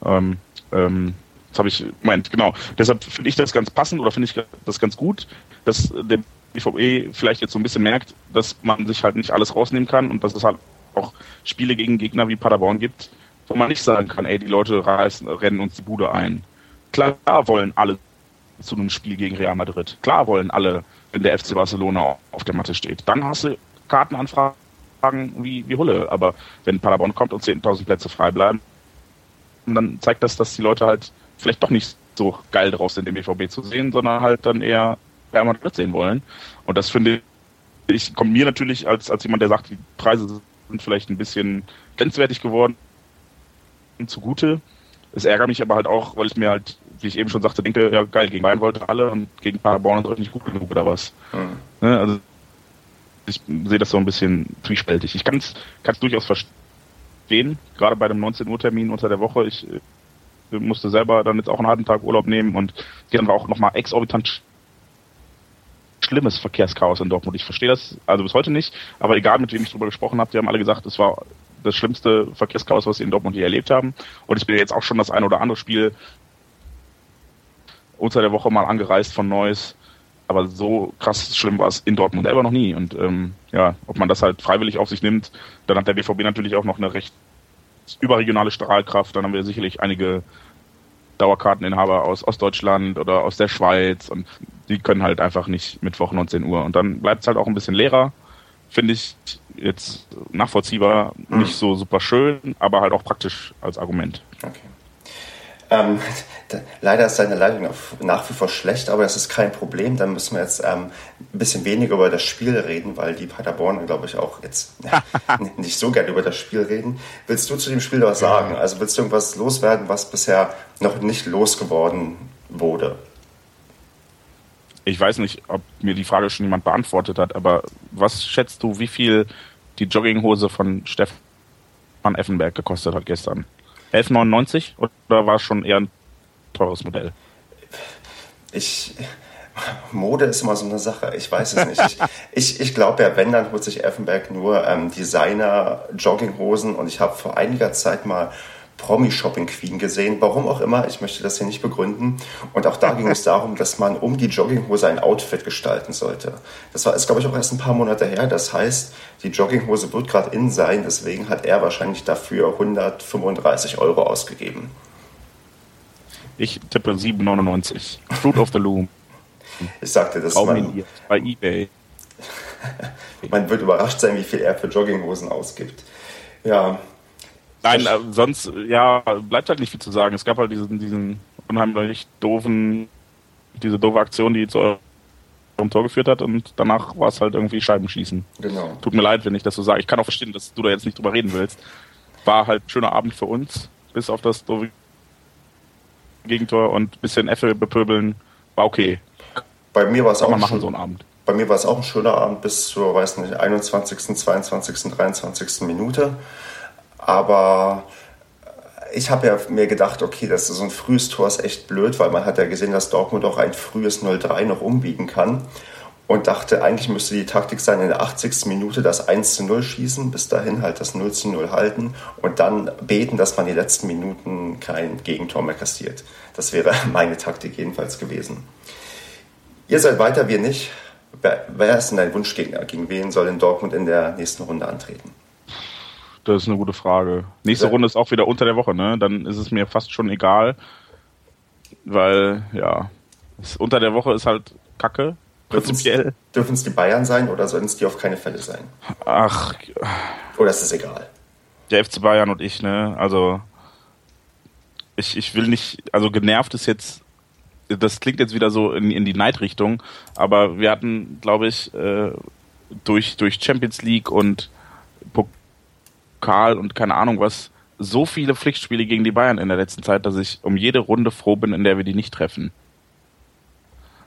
Ähm, ähm, das habe ich gemeint, genau. Deshalb finde ich das ganz passend oder finde ich das ganz gut, dass der BVB vielleicht jetzt so ein bisschen merkt, dass man sich halt nicht alles rausnehmen kann und dass es halt auch Spiele gegen Gegner wie Paderborn gibt, wo man nicht sagen kann, ey, die Leute reißen, rennen uns die Bude ein. Klar wollen alle zu einem Spiel gegen Real Madrid. Klar wollen alle, wenn der FC Barcelona auf der Matte steht. Dann hast du Kartenanfragen wie, wie Hulle. Aber wenn Paderborn kommt und 10.000 Plätze frei bleiben, dann zeigt das, dass die Leute halt vielleicht doch nicht so geil drauf sind, den BVB zu sehen, sondern halt dann eher Real Madrid sehen wollen. Und das finde ich, kommt mir natürlich als, als jemand, der sagt, die Preise sind vielleicht ein bisschen grenzwertig geworden zugute. Es ärgert mich aber halt auch, weil ich mir halt, wie ich eben schon sagte, denke, ja geil, gegen Bayern wollte alle und gegen Paderborn ist nicht gut genug oder was. Mhm. Also ich sehe das so ein bisschen zwiespältig. Ich kann es durchaus verstehen, gerade bei dem 19 Uhr Termin unter der Woche. Ich musste selber dann jetzt auch einen halben Tag Urlaub nehmen und dann war auch nochmal exorbitant schlimmes Verkehrschaos in Dortmund. Ich verstehe das also bis heute nicht, aber egal mit wem ich darüber gesprochen habe, die haben alle gesagt, es war das schlimmste Verkehrschaos, was sie in Dortmund je erlebt haben. Und ich bin jetzt auch schon das ein oder andere Spiel unter der Woche mal angereist von Neuss. Aber so krass schlimm war es in Dortmund selber noch nie. Und ähm, ja, ob man das halt freiwillig auf sich nimmt, dann hat der BVB natürlich auch noch eine recht überregionale Strahlkraft. Dann haben wir sicherlich einige Dauerkarteninhaber aus Ostdeutschland oder aus der Schweiz und die können halt einfach nicht Mittwoch 19 Uhr. Und dann bleibt es halt auch ein bisschen leerer. Finde ich jetzt nachvollziehbar, mhm. nicht so super schön, aber halt auch praktisch als Argument. Okay. Ähm, <laughs> leider ist seine Leitung nach wie vor schlecht, aber das ist kein Problem. Dann müssen wir jetzt ähm, ein bisschen weniger über das Spiel reden, weil die Paderborn, glaube ich, auch jetzt <laughs> ja, nicht so gerne über das Spiel reden. Willst du zu dem Spiel was sagen? Also willst du irgendwas loswerden, was bisher noch nicht losgeworden wurde? Ich weiß nicht, ob mir die Frage schon jemand beantwortet hat, aber was schätzt du, wie viel die Jogginghose von Stefan Effenberg gekostet hat gestern? 11,99 oder war es schon eher ein teures Modell? Ich. Mode ist immer so eine Sache, ich weiß es nicht. Ich, ich, ich glaube ja, wenn, dann holt sich Effenberg nur ähm, Designer-Jogginghosen und ich habe vor einiger Zeit mal Promi-Shopping Queen gesehen. Warum auch immer, ich möchte das hier nicht begründen. Und auch da ging es darum, dass man um die Jogginghose ein Outfit gestalten sollte. Das war, ist glaube ich auch erst ein paar Monate her. Das heißt, die Jogginghose wird gerade in sein. Deswegen hat er wahrscheinlich dafür 135 Euro ausgegeben. Ich tippe 7,99. Fruit of the Loom. <laughs> Ich sagte das mal. Bei eBay. <laughs> Man wird überrascht sein, wie viel er für Jogginghosen ausgibt. Ja. Nein, äh, sonst, ja, bleibt halt nicht viel zu sagen. Es gab halt diesen, diesen unheimlich doofen, diese doofe Aktion, die zu eurem Tor geführt hat und danach war es halt irgendwie Scheibenschießen. Genau. Tut mir leid, wenn ich das so sage. Ich kann auch verstehen, dass du da jetzt nicht drüber reden willst. War halt ein schöner Abend für uns, bis auf das doofe Gegentor und ein bisschen Äffel bepöbeln. War okay. Bei mir war es auch man machen so einen Abend. Bei mir war es auch ein schöner Abend bis zur, weiß nicht, 21., 22., 23. Minute. Aber ich habe ja mir gedacht, okay, das ist so ein frühes Tor ist echt blöd, weil man hat ja gesehen, dass Dortmund auch ein frühes 0-3 noch umbiegen kann. Und dachte, eigentlich müsste die Taktik sein, in der 80. Minute das 1 0 schießen, bis dahin halt das 0 0 halten und dann beten, dass man die letzten Minuten kein Gegentor mehr kassiert. Das wäre <laughs> meine Taktik jedenfalls gewesen. Ihr seid weiter, wir nicht. Wer, wer ist denn dein Wunschgegner? Gegen wen soll in Dortmund in der nächsten Runde antreten? Das ist eine gute Frage. Nächste. Runde ist auch wieder unter der Woche, ne? Dann ist es mir fast schon egal. Weil, ja, unter der Woche ist halt Kacke, prinzipiell. Dürfen es die Bayern sein oder sollen es die auf keine Fälle sein? Ach. Oder ist es egal? Der FC Bayern und ich, ne? Also, ich, ich will nicht, also genervt ist jetzt das klingt jetzt wieder so in, in die Neidrichtung, aber wir hatten, glaube ich, äh, durch, durch Champions League und Pokal und keine Ahnung was, so viele Pflichtspiele gegen die Bayern in der letzten Zeit, dass ich um jede Runde froh bin, in der wir die nicht treffen.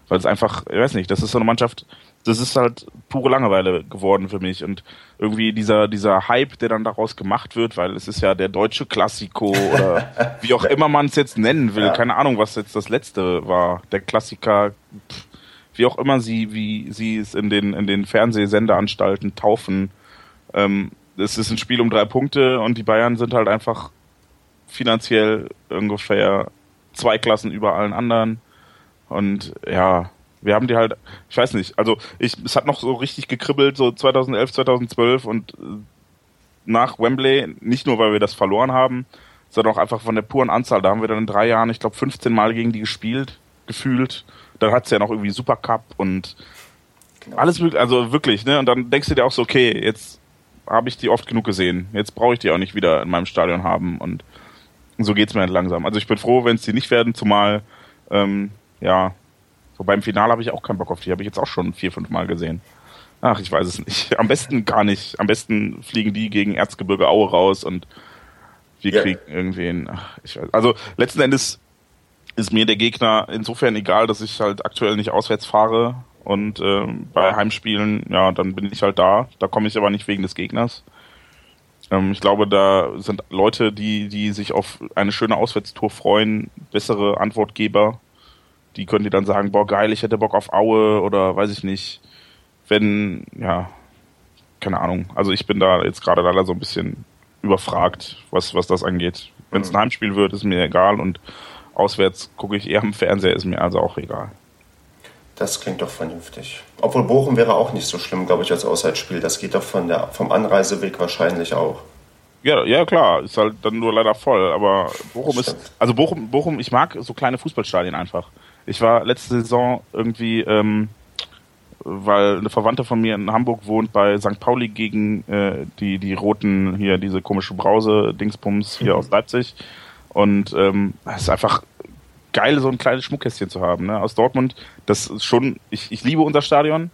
Weil es einfach, ich weiß nicht, das ist so eine Mannschaft, das ist halt pure Langeweile geworden für mich und irgendwie dieser dieser Hype, der dann daraus gemacht wird, weil es ist ja der deutsche Klassiko oder <laughs> wie auch immer man es jetzt nennen will, ja. keine Ahnung, was jetzt das letzte war, der Klassiker, pff, wie auch immer sie wie sie es in den in den Fernsehsendeanstalten taufen. Ähm, es ist ein Spiel um drei Punkte und die Bayern sind halt einfach finanziell ungefähr zwei Klassen über allen anderen und ja, wir haben die halt, ich weiß nicht, also ich, es hat noch so richtig gekribbelt, so 2011, 2012 und äh, nach Wembley, nicht nur weil wir das verloren haben, sondern auch einfach von der puren Anzahl. Da haben wir dann in drei Jahren, ich glaube, 15 Mal gegen die gespielt, gefühlt. Dann hat es ja noch irgendwie Supercup und genau. alles mögliche, also wirklich, ne? Und dann denkst du dir auch so, okay, jetzt habe ich die oft genug gesehen. Jetzt brauche ich die auch nicht wieder in meinem Stadion haben und so geht's mir halt langsam. Also ich bin froh, wenn es die nicht werden, zumal ähm, ja, so beim Finale habe ich auch keinen Bock auf die, habe ich jetzt auch schon vier, fünf Mal gesehen. Ach, ich weiß es nicht. <laughs> Am besten gar nicht. Am besten fliegen die gegen Erzgebirge Aue raus und wir ja. kriegen irgendwen. Ach, ich weiß. Also letzten Endes ist mir der Gegner insofern egal, dass ich halt aktuell nicht auswärts fahre und äh, bei Heimspielen, ja, dann bin ich halt da. Da komme ich aber nicht wegen des Gegners. Ähm, ich glaube, da sind Leute, die, die sich auf eine schöne Auswärtstour freuen, bessere Antwortgeber die können dir dann sagen, boah, geil, ich hätte Bock auf Aue oder weiß ich nicht. Wenn, ja, keine Ahnung. Also ich bin da jetzt gerade leider so ein bisschen überfragt, was, was das angeht. Wenn es ein mhm. Heimspiel wird, ist mir egal und auswärts gucke ich eher am Fernseher, ist mir also auch egal. Das klingt doch vernünftig. Obwohl Bochum wäre auch nicht so schlimm, glaube ich, als Auswärtsspiel. Das geht doch von der, vom Anreiseweg wahrscheinlich auch. Ja, ja klar, ist halt dann nur leider voll, aber Bochum ist, also Bochum, Bochum, ich mag so kleine Fußballstadien einfach. Ich war letzte Saison irgendwie, ähm, weil eine Verwandte von mir in Hamburg wohnt, bei St. Pauli gegen äh, die, die roten, hier diese komische Brause-Dingsbums hier mhm. aus Leipzig. Und ähm, es ist einfach geil, so ein kleines Schmuckkästchen zu haben. Ne? Aus Dortmund, das ist schon, ich, ich liebe unser Stadion,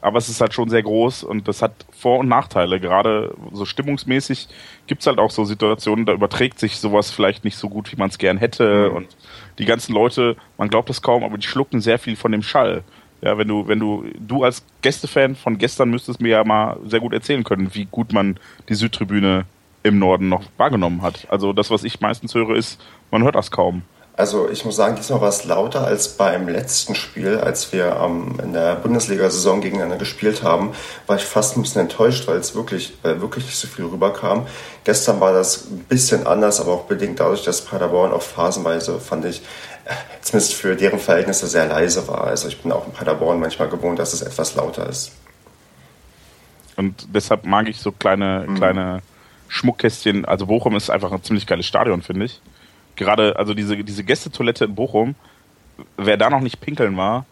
aber es ist halt schon sehr groß und das hat Vor- und Nachteile. Gerade so stimmungsmäßig gibt's halt auch so Situationen, da überträgt sich sowas vielleicht nicht so gut, wie man es gern hätte. Mhm. Und die ganzen Leute, man glaubt es kaum, aber die schlucken sehr viel von dem Schall. Ja, wenn du, wenn du, du als Gästefan von gestern müsstest mir ja mal sehr gut erzählen können, wie gut man die Südtribüne im Norden noch wahrgenommen hat. Also das, was ich meistens höre, ist, man hört das kaum. Also ich muss sagen, diesmal war es lauter als beim letzten Spiel, als wir ähm, in der Bundesliga-Saison gegeneinander gespielt haben, war ich fast ein bisschen enttäuscht, weil es wirklich, weil wirklich nicht so viel rüberkam. Gestern war das ein bisschen anders, aber auch bedingt dadurch, dass Paderborn auch phasenweise, fand ich, <laughs> zumindest für deren Verhältnisse sehr leise war. Also ich bin auch in Paderborn manchmal gewohnt, dass es etwas lauter ist. Und deshalb mag ich so kleine, mhm. kleine Schmuckkästchen. Also Bochum ist einfach ein ziemlich geiles Stadion, finde ich gerade, also diese, diese Gästetoilette in Bochum, wer da noch nicht pinkeln war,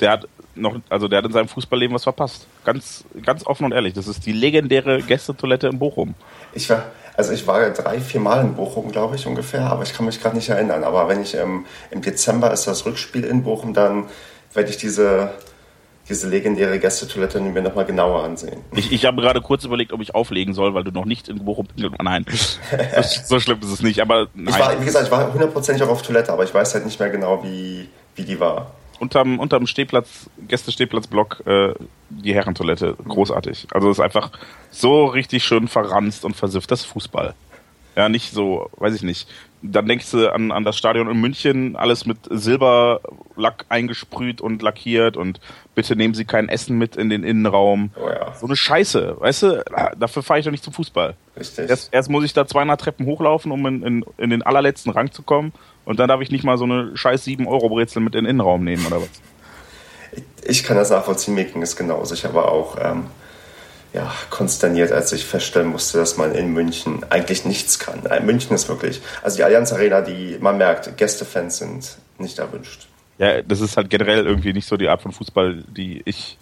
der hat noch, also der hat in seinem Fußballleben was verpasst. Ganz, ganz offen und ehrlich. Das ist die legendäre Gästetoilette in Bochum. Ich war, also ich war drei, vier Mal in Bochum, glaube ich, ungefähr, aber ich kann mich gerade nicht erinnern. Aber wenn ich ähm, im Dezember ist das Rückspiel in Bochum, dann werde ich diese, diese legendäre Gästetoilette mir nochmal genauer ansehen. Ich, ich habe gerade kurz überlegt, ob ich auflegen soll, weil du noch nicht in Bochum Nein, so schlimm ist es nicht. Aber nein. Ich war, wie gesagt, ich war hundertprozentig auch auf Toilette, aber ich weiß halt nicht mehr genau, wie, wie die war unterm, unterm Stehplatz, Gästestehplatzblock, äh, die Herrentoilette. Großartig. Also ist einfach so richtig schön verranzt und versifft. Das Fußball. Ja, nicht so, weiß ich nicht. Dann denkst du an, an das Stadion in München, alles mit Silberlack eingesprüht und lackiert und bitte nehmen Sie kein Essen mit in den Innenraum. Oh ja. So eine Scheiße, weißt du? Dafür fahre ich doch nicht zum Fußball. Richtig. Erst, erst muss ich da 200 Treppen hochlaufen, um in, in, in den allerletzten Rang zu kommen und dann darf ich nicht mal so eine scheiß 7-Euro-Brezel mit in den Innenraum nehmen oder was? Ich kann das nachvollziehen, mir ging es genauso. Ich habe auch ähm, ja, konsterniert, als ich feststellen musste, dass man in München eigentlich nichts kann. München ist wirklich, also die Allianz Arena, die man merkt, Gästefans sind nicht erwünscht. Ja, das ist halt generell irgendwie nicht so die Art von Fußball, die ich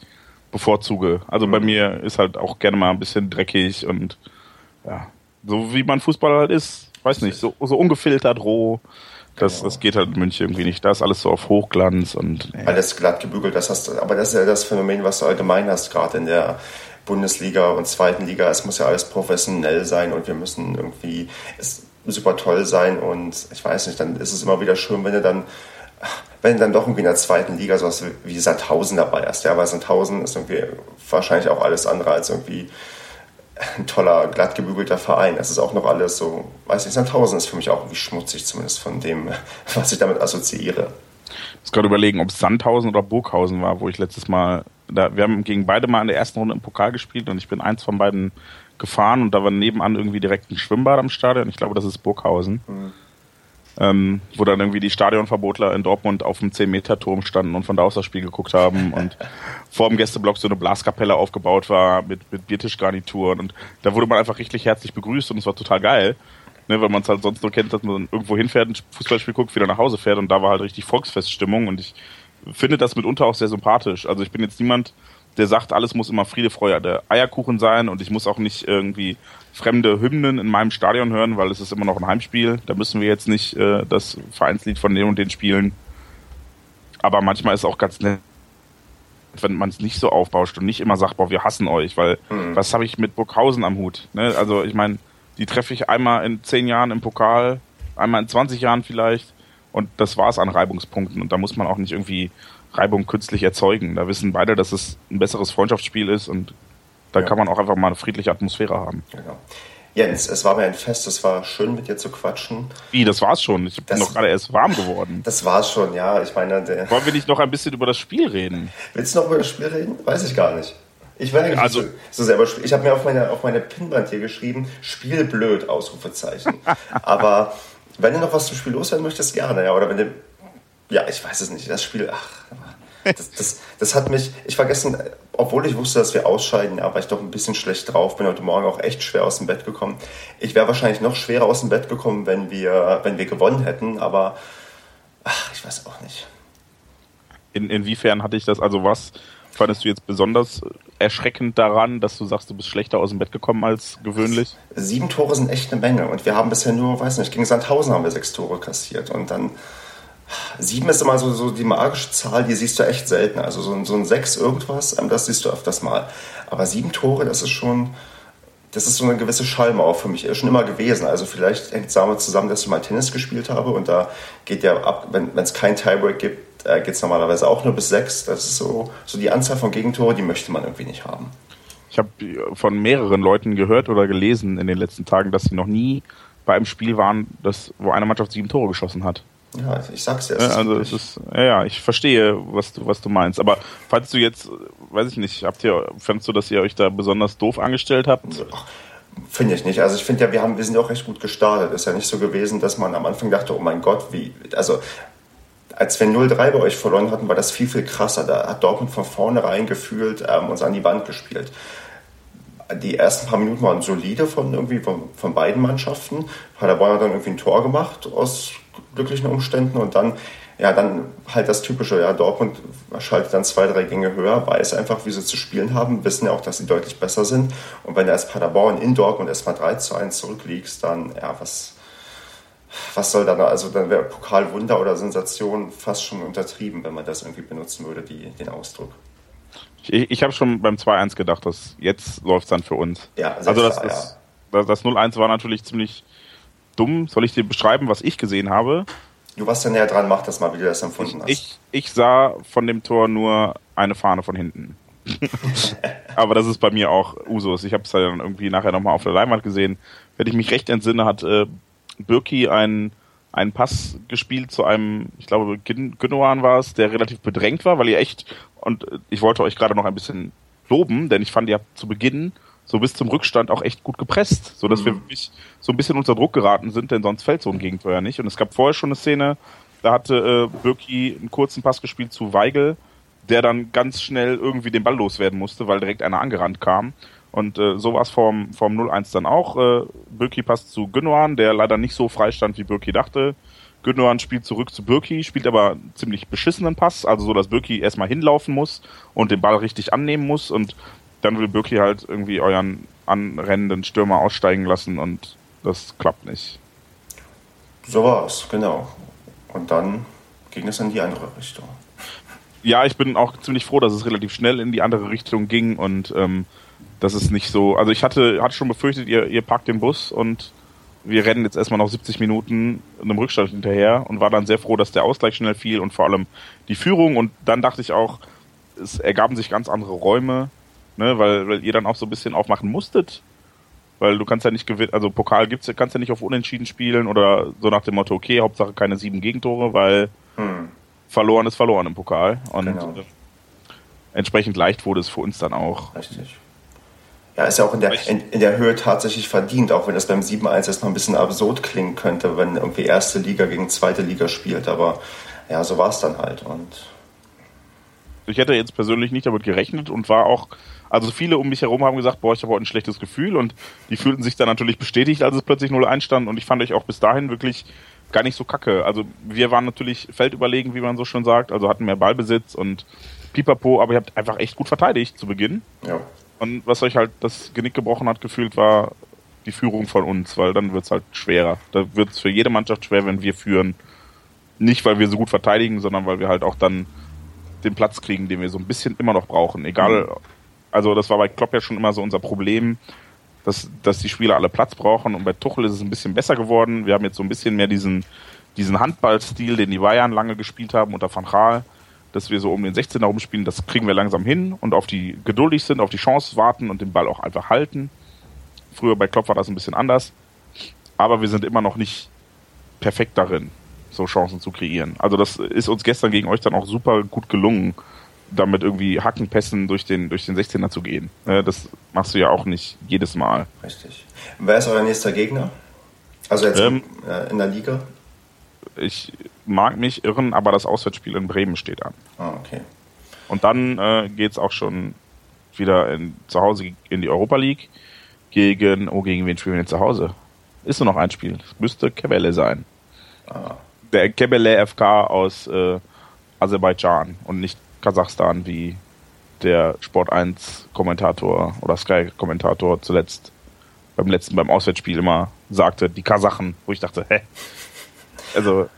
bevorzuge. Also mhm. bei mir ist halt auch gerne mal ein bisschen dreckig und ja, so wie man Fußballer halt ist, weiß nicht, so, so ungefiltert, roh. Das, genau. das geht halt in München irgendwie nicht. Da ist alles so auf Hochglanz und. Nee. Alles glatt gebügelt, das hast aber das ist ja das Phänomen, was du allgemein hast, gerade in der Bundesliga und zweiten Liga. Es muss ja alles professionell sein und wir müssen irgendwie es super toll sein und ich weiß nicht, dann ist es immer wieder schön, wenn du dann wenn dann doch irgendwie in der zweiten Liga sowas wie Sandhausen dabei hast. Ja, weil Sandhausen ist irgendwie wahrscheinlich auch alles andere als irgendwie ein toller, glatt gebügelter Verein. Das ist auch noch alles so, weiß nicht, Sandhausen ist für mich auch irgendwie schmutzig, zumindest von dem, <laughs> was ich damit assoziiere. Ich muss gerade überlegen, ob es Sandhausen oder Burghausen war, wo ich letztes Mal, da, wir haben gegen beide mal in der ersten Runde im Pokal gespielt und ich bin eins von beiden gefahren und da war nebenan irgendwie direkt ein Schwimmbad am Stadion. Ich glaube, das ist Burghausen. Mhm ähm, wo dann irgendwie die Stadionverbotler in Dortmund auf dem 10-Meter-Turm standen und von da aus das Spiel geguckt haben <laughs> und vor dem Gästeblock so eine Blaskapelle aufgebaut war mit, mit Biertischgarnituren und da wurde man einfach richtig herzlich begrüßt und es war total geil. Ne, weil man es halt sonst nur kennt, dass man irgendwo hinfährt, ein Fußballspiel guckt, wieder nach Hause fährt und da war halt richtig Volksfeststimmung und ich finde das mitunter auch sehr sympathisch. Also ich bin jetzt niemand, der sagt, alles muss immer Friede, Freude, der Eierkuchen sein und ich muss auch nicht irgendwie fremde Hymnen in meinem Stadion hören, weil es ist immer noch ein Heimspiel. Da müssen wir jetzt nicht äh, das Vereinslied von dem und den spielen. Aber manchmal ist es auch ganz nett, wenn man es nicht so aufbauscht und nicht immer sagt, boah, wir hassen euch, weil mhm. was habe ich mit Burghausen am Hut? Ne? Also ich meine, die treffe ich einmal in zehn Jahren im Pokal, einmal in 20 Jahren vielleicht und das war es an Reibungspunkten und da muss man auch nicht irgendwie Reibung künstlich erzeugen. Da wissen beide, dass es ein besseres Freundschaftsspiel ist und da ja. kann man auch einfach mal eine friedliche Atmosphäre haben. Genau. Jens, es war mir ein Fest, es war schön mit dir zu quatschen. Wie, das war's schon. Ich bin noch gerade erst warm geworden. Das war's schon, ja. Ich meine, Wollen wir nicht noch ein bisschen über das Spiel reden? Willst du noch über das Spiel reden? Weiß ich gar nicht. Ich werde also, so, so selber spielen. Ich habe mir auf meine, auf meine Pinwand hier geschrieben, Spiel blöd, Ausrufezeichen. <laughs> Aber wenn du noch was zum Spiel loswerden möchtest, gerne, ja. Oder wenn du. Ja, ich weiß es nicht. Das Spiel, ach, das, das, das, hat mich, ich war gestern, obwohl ich wusste, dass wir ausscheiden, aber ich doch ein bisschen schlecht drauf bin, heute Morgen auch echt schwer aus dem Bett gekommen. Ich wäre wahrscheinlich noch schwerer aus dem Bett gekommen, wenn wir, wenn wir gewonnen hätten, aber ach, ich weiß auch nicht. In, inwiefern hatte ich das, also was fandest du jetzt besonders erschreckend daran, dass du sagst, du bist schlechter aus dem Bett gekommen als gewöhnlich? Sieben Tore sind echt eine Menge und wir haben bisher nur, weiß nicht, gegen Sandhausen haben wir sechs Tore kassiert und dann Sieben ist immer so, so die magische Zahl, die siehst du echt selten. Also so, ein, so ein Sechs irgendwas, ähm, das siehst du öfters mal. Aber sieben Tore, das ist schon, das ist so eine gewisse Schallmauer für mich schon immer gewesen. Also vielleicht hängt es damit zusammen, dass ich mal Tennis gespielt habe und da geht ja ab, wenn es kein Tiebreak gibt, äh, geht es normalerweise auch nur bis sechs. Das ist so, so die Anzahl von Gegentore, die möchte man irgendwie nicht haben. Ich habe von mehreren Leuten gehört oder gelesen in den letzten Tagen, dass sie noch nie bei einem Spiel waren, das, wo eine Mannschaft sieben Tore geschossen hat. Ja, ich sag's ja. also es ist, ja, ja, ich verstehe, was du, was du meinst. Aber falls du jetzt, weiß ich nicht, habt ihr, fandst du, dass ihr euch da besonders doof angestellt habt? Finde ich nicht. Also ich finde ja, wir haben, wir sind ja auch recht gut gestartet. Ist ja nicht so gewesen, dass man am Anfang dachte, oh mein Gott, wie, also als wir 0-3 bei euch verloren hatten, war das viel, viel krasser. Da hat Dortmund von vornherein gefühlt ähm, uns an die Wand gespielt die ersten paar Minuten waren solide von irgendwie von, von beiden Mannschaften. Paderborn hat dann irgendwie ein Tor gemacht aus glücklichen Umständen und dann, ja, dann halt das Typische, ja, Dortmund schaltet dann zwei, drei Gänge höher, weiß einfach, wie sie zu spielen haben, wissen ja auch, dass sie deutlich besser sind und wenn du als Paderborn in Dortmund erstmal 3 zu 1 zurückliegst, dann, ja, was, was soll dann, also dann wäre Pokalwunder oder Sensation fast schon untertrieben, wenn man das irgendwie benutzen würde, die, den Ausdruck. Ich, ich habe schon beim 2-1 gedacht, dass jetzt läuft es dann für uns. Ja, also das, ist, ja. das 0-1 war natürlich ziemlich dumm. Soll ich dir beschreiben, was ich gesehen habe? Du warst ja näher dran, mach das mal, wie du das empfunden ich, hast. Ich, ich sah von dem Tor nur eine Fahne von hinten. <laughs> Aber das ist bei mir auch Usus. Ich habe es dann irgendwie nachher nochmal auf der Leinwand gesehen. Wenn ich mich recht entsinne, hat äh, Birki einen, einen Pass gespielt zu einem, ich glaube, Gündogan war es, der relativ bedrängt war, weil ihr echt, und ich wollte euch gerade noch ein bisschen loben, denn ich fand, ihr habt zu Beginn so bis zum Rückstand auch echt gut gepresst, so dass mhm. wir wirklich so ein bisschen unter Druck geraten sind, denn sonst fällt so ein Gegentor ja nicht. Und es gab vorher schon eine Szene, da hatte äh, Birki einen kurzen Pass gespielt zu Weigel, der dann ganz schnell irgendwie den Ball loswerden musste, weil direkt einer angerannt kam. Und äh, so war es vorm, vorm 0-1 dann auch. Äh, Birki passt zu Gündogan, der leider nicht so frei stand, wie Birki dachte. Gündogan spielt zurück zu Birki, spielt aber einen ziemlich beschissenen Pass, also so, dass Birki erstmal hinlaufen muss und den Ball richtig annehmen muss und dann will Birki halt irgendwie euren anrennenden Stürmer aussteigen lassen und das klappt nicht. So war es, genau. Und dann ging es in die andere Richtung. Ja, ich bin auch ziemlich froh, dass es relativ schnell in die andere Richtung ging und ähm, das ist nicht so. Also ich hatte, hatte schon befürchtet, ihr, ihr parkt den Bus und wir rennen jetzt erstmal noch 70 Minuten einem Rückstand hinterher und war dann sehr froh, dass der Ausgleich schnell fiel und vor allem die Führung. Und dann dachte ich auch, es ergaben sich ganz andere Räume, ne, weil, weil ihr dann auch so ein bisschen aufmachen musstet. Weil du kannst ja nicht gewinnen, also Pokal gibt's, kannst ja nicht auf Unentschieden spielen oder so nach dem Motto, okay, Hauptsache keine sieben Gegentore, weil hm. verloren ist verloren im Pokal. Und genau. entsprechend leicht wurde es für uns dann auch. Richtig. Ja, ist ja auch in der, in, in, der Höhe tatsächlich verdient, auch wenn das beim 7-1 jetzt noch ein bisschen absurd klingen könnte, wenn irgendwie erste Liga gegen zweite Liga spielt. Aber ja, so war es dann halt. Und ich hätte jetzt persönlich nicht damit gerechnet und war auch, also viele um mich herum haben gesagt, boah, ich habe heute ein schlechtes Gefühl und die fühlten sich dann natürlich bestätigt, als es plötzlich 0-1 stand und ich fand euch auch bis dahin wirklich gar nicht so kacke. Also wir waren natürlich feldüberlegen, wie man so schön sagt, also hatten mehr Ballbesitz und pipapo, aber ihr habt einfach echt gut verteidigt zu Beginn. Ja. Und was euch halt das Genick gebrochen hat, gefühlt, war die Führung von uns, weil dann wird es halt schwerer. Da wird es für jede Mannschaft schwer, wenn wir führen. Nicht, weil wir so gut verteidigen, sondern weil wir halt auch dann den Platz kriegen, den wir so ein bisschen immer noch brauchen. Egal, also das war bei Klopp ja schon immer so unser Problem, dass, dass die Spieler alle Platz brauchen. Und bei Tuchel ist es ein bisschen besser geworden. Wir haben jetzt so ein bisschen mehr diesen, diesen Handballstil, den die Bayern lange gespielt haben unter Van Gaal dass wir so um den 16er rumspielen, das kriegen wir langsam hin und auf die geduldig sind, auf die Chance warten und den Ball auch einfach halten. Früher bei Klopp war das ein bisschen anders, aber wir sind immer noch nicht perfekt darin, so Chancen zu kreieren. Also das ist uns gestern gegen euch dann auch super gut gelungen, damit irgendwie Hackenpässen durch den, durch den 16er zu gehen. Äh, das machst du ja auch nicht jedes Mal. Richtig. Wer ist euer nächster Gegner? Also jetzt ähm, in der Liga? Ich mag mich irren, aber das Auswärtsspiel in Bremen steht an. Ah, okay. Und dann äh, geht es auch schon wieder in, zu Hause in die Europa League gegen, oh, gegen wen spielen wir denn zu Hause? Ist nur noch ein Spiel. Es müsste Kebele sein. Ah. Der Kebele FK aus äh, Aserbaidschan und nicht Kasachstan, wie der Sport 1 Kommentator oder Sky Kommentator zuletzt beim letzten, beim Auswärtsspiel immer sagte, die Kasachen, wo ich dachte, hä? Also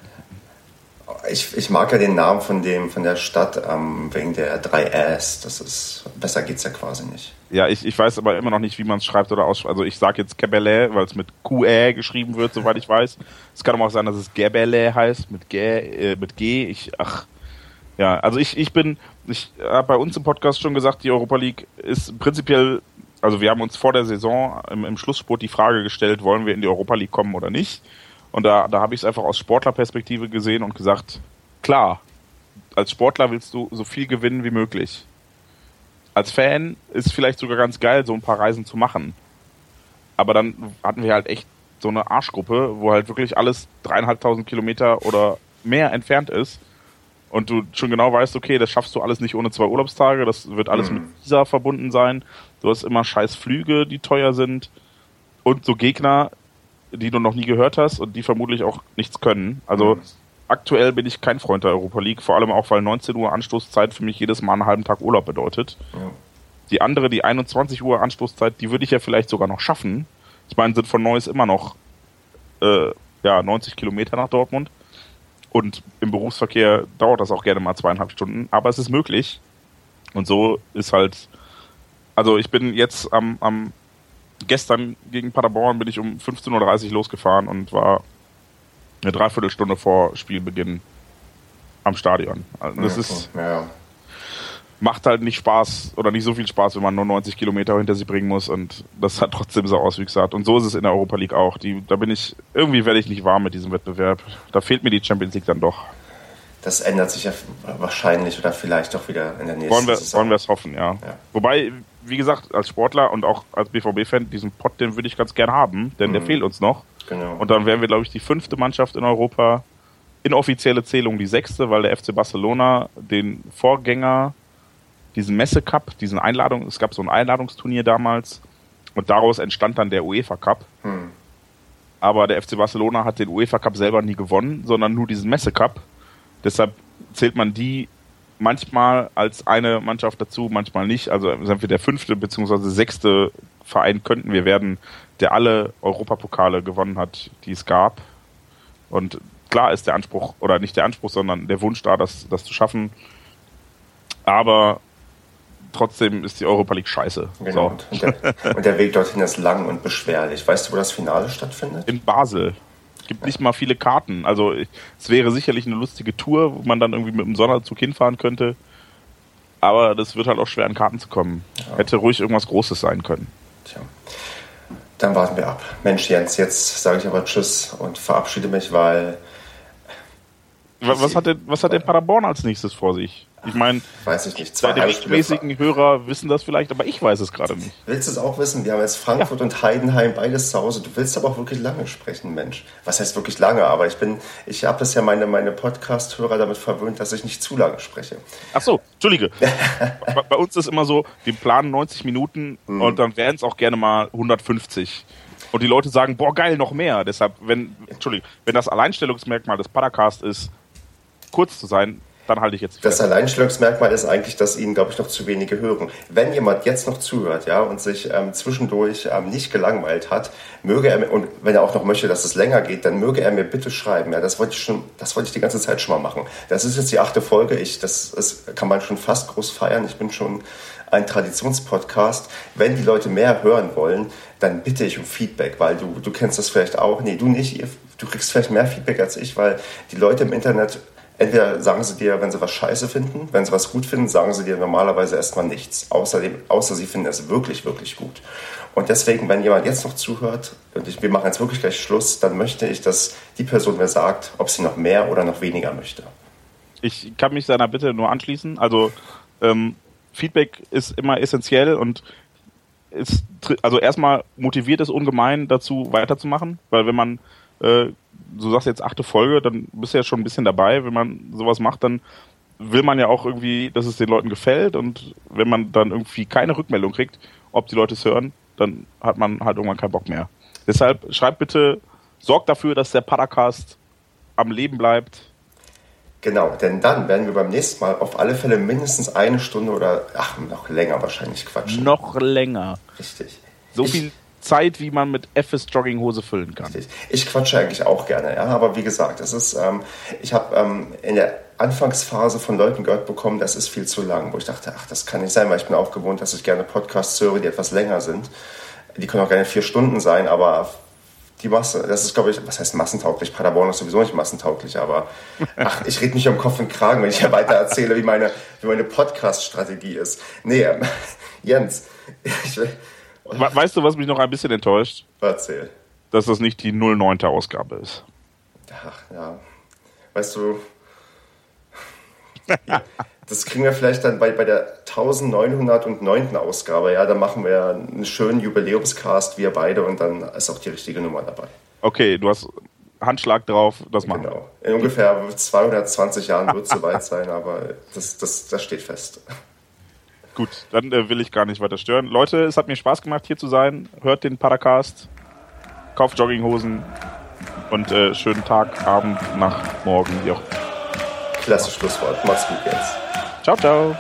ich, ich mag ja den Namen von dem von der Stadt ähm, wegen der drei S. Das ist besser geht's ja quasi nicht. Ja, ich, ich weiß aber immer noch nicht, wie man es schreibt oder ausspricht. Also ich sage jetzt Gebele, weil es mit QE geschrieben wird, soweit ich weiß. Es kann aber auch sein, dass es Gebele heißt mit G. Äh, mit G. Ich ach ja, also ich ich bin ich habe bei uns im Podcast schon gesagt, die Europa League ist prinzipiell also wir haben uns vor der Saison im, im Schlussspurt die Frage gestellt, wollen wir in die Europa League kommen oder nicht? Und da, da habe ich es einfach aus Sportlerperspektive gesehen und gesagt, klar, als Sportler willst du so viel gewinnen wie möglich. Als Fan ist es vielleicht sogar ganz geil, so ein paar Reisen zu machen. Aber dann hatten wir halt echt so eine Arschgruppe, wo halt wirklich alles dreieinhalbtausend Kilometer oder mehr entfernt ist. Und du schon genau weißt, okay, das schaffst du alles nicht ohne zwei Urlaubstage, das wird alles mhm. mit Visa verbunden sein. Du hast immer scheiß Flüge, die teuer sind. Und so Gegner, die du noch nie gehört hast und die vermutlich auch nichts können. Also mhm. aktuell bin ich kein Freund der Europa League, vor allem auch, weil 19 Uhr Anstoßzeit für mich jedes Mal einen halben Tag Urlaub bedeutet. Ja. Die andere, die 21 Uhr Anstoßzeit, die würde ich ja vielleicht sogar noch schaffen. Ich meine, sind von Neuss immer noch äh, ja, 90 Kilometer nach Dortmund. Und im Berufsverkehr dauert das auch gerne mal zweieinhalb Stunden, aber es ist möglich. Und so ist halt, also ich bin jetzt am, am gestern gegen Paderborn bin ich um 15.30 Uhr losgefahren und war eine Dreiviertelstunde vor Spielbeginn am Stadion. Also das ja, ist, ja macht halt nicht Spaß oder nicht so viel Spaß, wenn man nur 90 Kilometer hinter sich bringen muss und das hat trotzdem so Auswüchse hat. Und so ist es in der Europa League auch. Die, da bin ich, irgendwie werde ich nicht warm mit diesem Wettbewerb. Da fehlt mir die Champions League dann doch. Das ändert sich ja wahrscheinlich oder vielleicht doch wieder in der nächsten wollen wir, Saison. Wollen wir es hoffen, ja. ja. Wobei, wie gesagt, als Sportler und auch als BVB-Fan, diesen Pott, den würde ich ganz gern haben, denn mhm. der fehlt uns noch. Genau. Und dann wären wir, glaube ich, die fünfte Mannschaft in Europa, inoffizielle Zählung die sechste, weil der FC Barcelona den Vorgänger diesen Messe-Cup, diesen Einladung, es gab so ein Einladungsturnier damals und daraus entstand dann der UEFA Cup. Hm. Aber der FC Barcelona hat den UEFA Cup selber nie gewonnen, sondern nur diesen Messe-Cup. Deshalb zählt man die manchmal als eine Mannschaft dazu, manchmal nicht. Also sind wir der fünfte bzw. sechste Verein könnten wir werden, der alle Europapokale gewonnen hat, die es gab. Und klar ist der Anspruch, oder nicht der Anspruch, sondern der Wunsch da, das, das zu schaffen. Aber trotzdem ist die Europa League scheiße. Genau. So. Und, der, und, der, Weg dorthin ist lang und beschwerlich. Weißt du, wo das Finale stattfindet? In Basel. Es gibt nicht mal viele Karten. Also es wäre sicherlich eine lustige Tour, wo man dann irgendwie mit dem Sonderzug hinfahren könnte. Aber das wird halt auch schwer, an Karten zu kommen. Ja. Hätte ruhig irgendwas Großes sein können. Tja. Dann warten wir ab. Mensch, Jens, jetzt sage ich aber Tschüss und verabschiede mich, weil. Was hat denn, was hat denn Paderborn als nächstes vor sich? Ich meine, weiß ich nicht. Zwei rechtmäßigen Hörer wissen das vielleicht, aber ich weiß es gerade nicht. Willst du es auch wissen? Wir haben jetzt Frankfurt ja. und Heidenheim beides zu Hause. Du willst aber auch wirklich lange sprechen, Mensch. Was heißt wirklich lange? Aber ich bin, ich habe bisher meine, meine Podcast-Hörer damit verwöhnt, dass ich nicht zu lange spreche. Ach so, Entschuldige. Bei uns ist immer so, wir planen 90 Minuten mhm. und dann wären es auch gerne mal 150 und die Leute sagen, boah, geil, noch mehr. Deshalb, wenn, Entschuldigung, wenn das Alleinstellungsmerkmal des Podcast ist, kurz zu sein, dann halte ich jetzt. Das Alleinstellungsmerkmal ist eigentlich, dass Ihnen, glaube ich, noch zu wenige hören. Wenn jemand jetzt noch zuhört, ja, und sich ähm, zwischendurch ähm, nicht gelangweilt hat, möge er mir, und wenn er auch noch möchte, dass es länger geht, dann möge er mir bitte schreiben. Ja, das wollte ich schon, das wollte ich die ganze Zeit schon mal machen. Das ist jetzt die achte Folge. Ich, das ist, kann man schon fast groß feiern. Ich bin schon ein Traditionspodcast. Wenn die Leute mehr hören wollen, dann bitte ich um Feedback, weil du, du kennst das vielleicht auch. Nee, du nicht. Du kriegst vielleicht mehr Feedback als ich, weil die Leute im Internet entweder sagen sie dir, wenn sie was scheiße finden, wenn sie was gut finden, sagen sie dir normalerweise erstmal nichts. Außerdem, außer sie finden es wirklich, wirklich gut. Und deswegen, wenn jemand jetzt noch zuhört, und ich, wir machen jetzt wirklich gleich Schluss, dann möchte ich, dass die Person mir sagt, ob sie noch mehr oder noch weniger möchte. Ich kann mich seiner Bitte nur anschließen. Also ähm, Feedback ist immer essentiell und ist, also erstmal motiviert es ungemein dazu weiterzumachen, weil wenn man äh, du sagst jetzt achte Folge, dann bist du ja schon ein bisschen dabei. Wenn man sowas macht, dann will man ja auch irgendwie, dass es den Leuten gefällt. Und wenn man dann irgendwie keine Rückmeldung kriegt, ob die Leute es hören, dann hat man halt irgendwann keinen Bock mehr. Deshalb schreibt bitte, sorgt dafür, dass der Paracast am Leben bleibt. Genau, denn dann werden wir beim nächsten Mal auf alle Fälle mindestens eine Stunde oder ach, noch länger wahrscheinlich quatschen. Noch länger. Richtig. So ich, viel Zeit, wie man mit FS Jogginghose füllen kann. Ich quatsche eigentlich auch gerne, ja, aber wie gesagt, es ist, ähm, ich habe ähm, in der Anfangsphase von Leuten gehört bekommen, das ist viel zu lang, wo ich dachte, ach, das kann nicht sein, weil ich bin auch gewohnt, dass ich gerne Podcasts höre, die etwas länger sind. Die können auch gerne vier Stunden sein, aber die Masse, das ist, glaube ich, was heißt massentauglich? Paderborn ist sowieso nicht massentauglich, aber <laughs> ach, ich rede mich um Kopf und Kragen, wenn ich ja weiter erzähle, wie meine, wie meine Podcast-Strategie ist. Nee, ähm, <laughs> Jens, <laughs> ich will, Weißt du, was mich noch ein bisschen enttäuscht? Erzähl. Dass das nicht die 09. Ausgabe ist. Ach, ja. Weißt du, das kriegen wir vielleicht dann bei, bei der 1909. Ausgabe. Ja, da machen wir einen schönen Jubiläumscast, wir beide, und dann ist auch die richtige Nummer dabei. Okay, du hast Handschlag drauf, das machen Genau. In ungefähr 220 Jahren wird es soweit sein, aber das, das, das steht fest. Gut, dann äh, will ich gar nicht weiter stören. Leute, es hat mir Spaß gemacht, hier zu sein. Hört den Paracast, kauft Jogginghosen und äh, schönen Tag, Abend, Nacht, Morgen, wie. Klasse Schlusswort. Macht's gut jetzt. Ciao, ciao.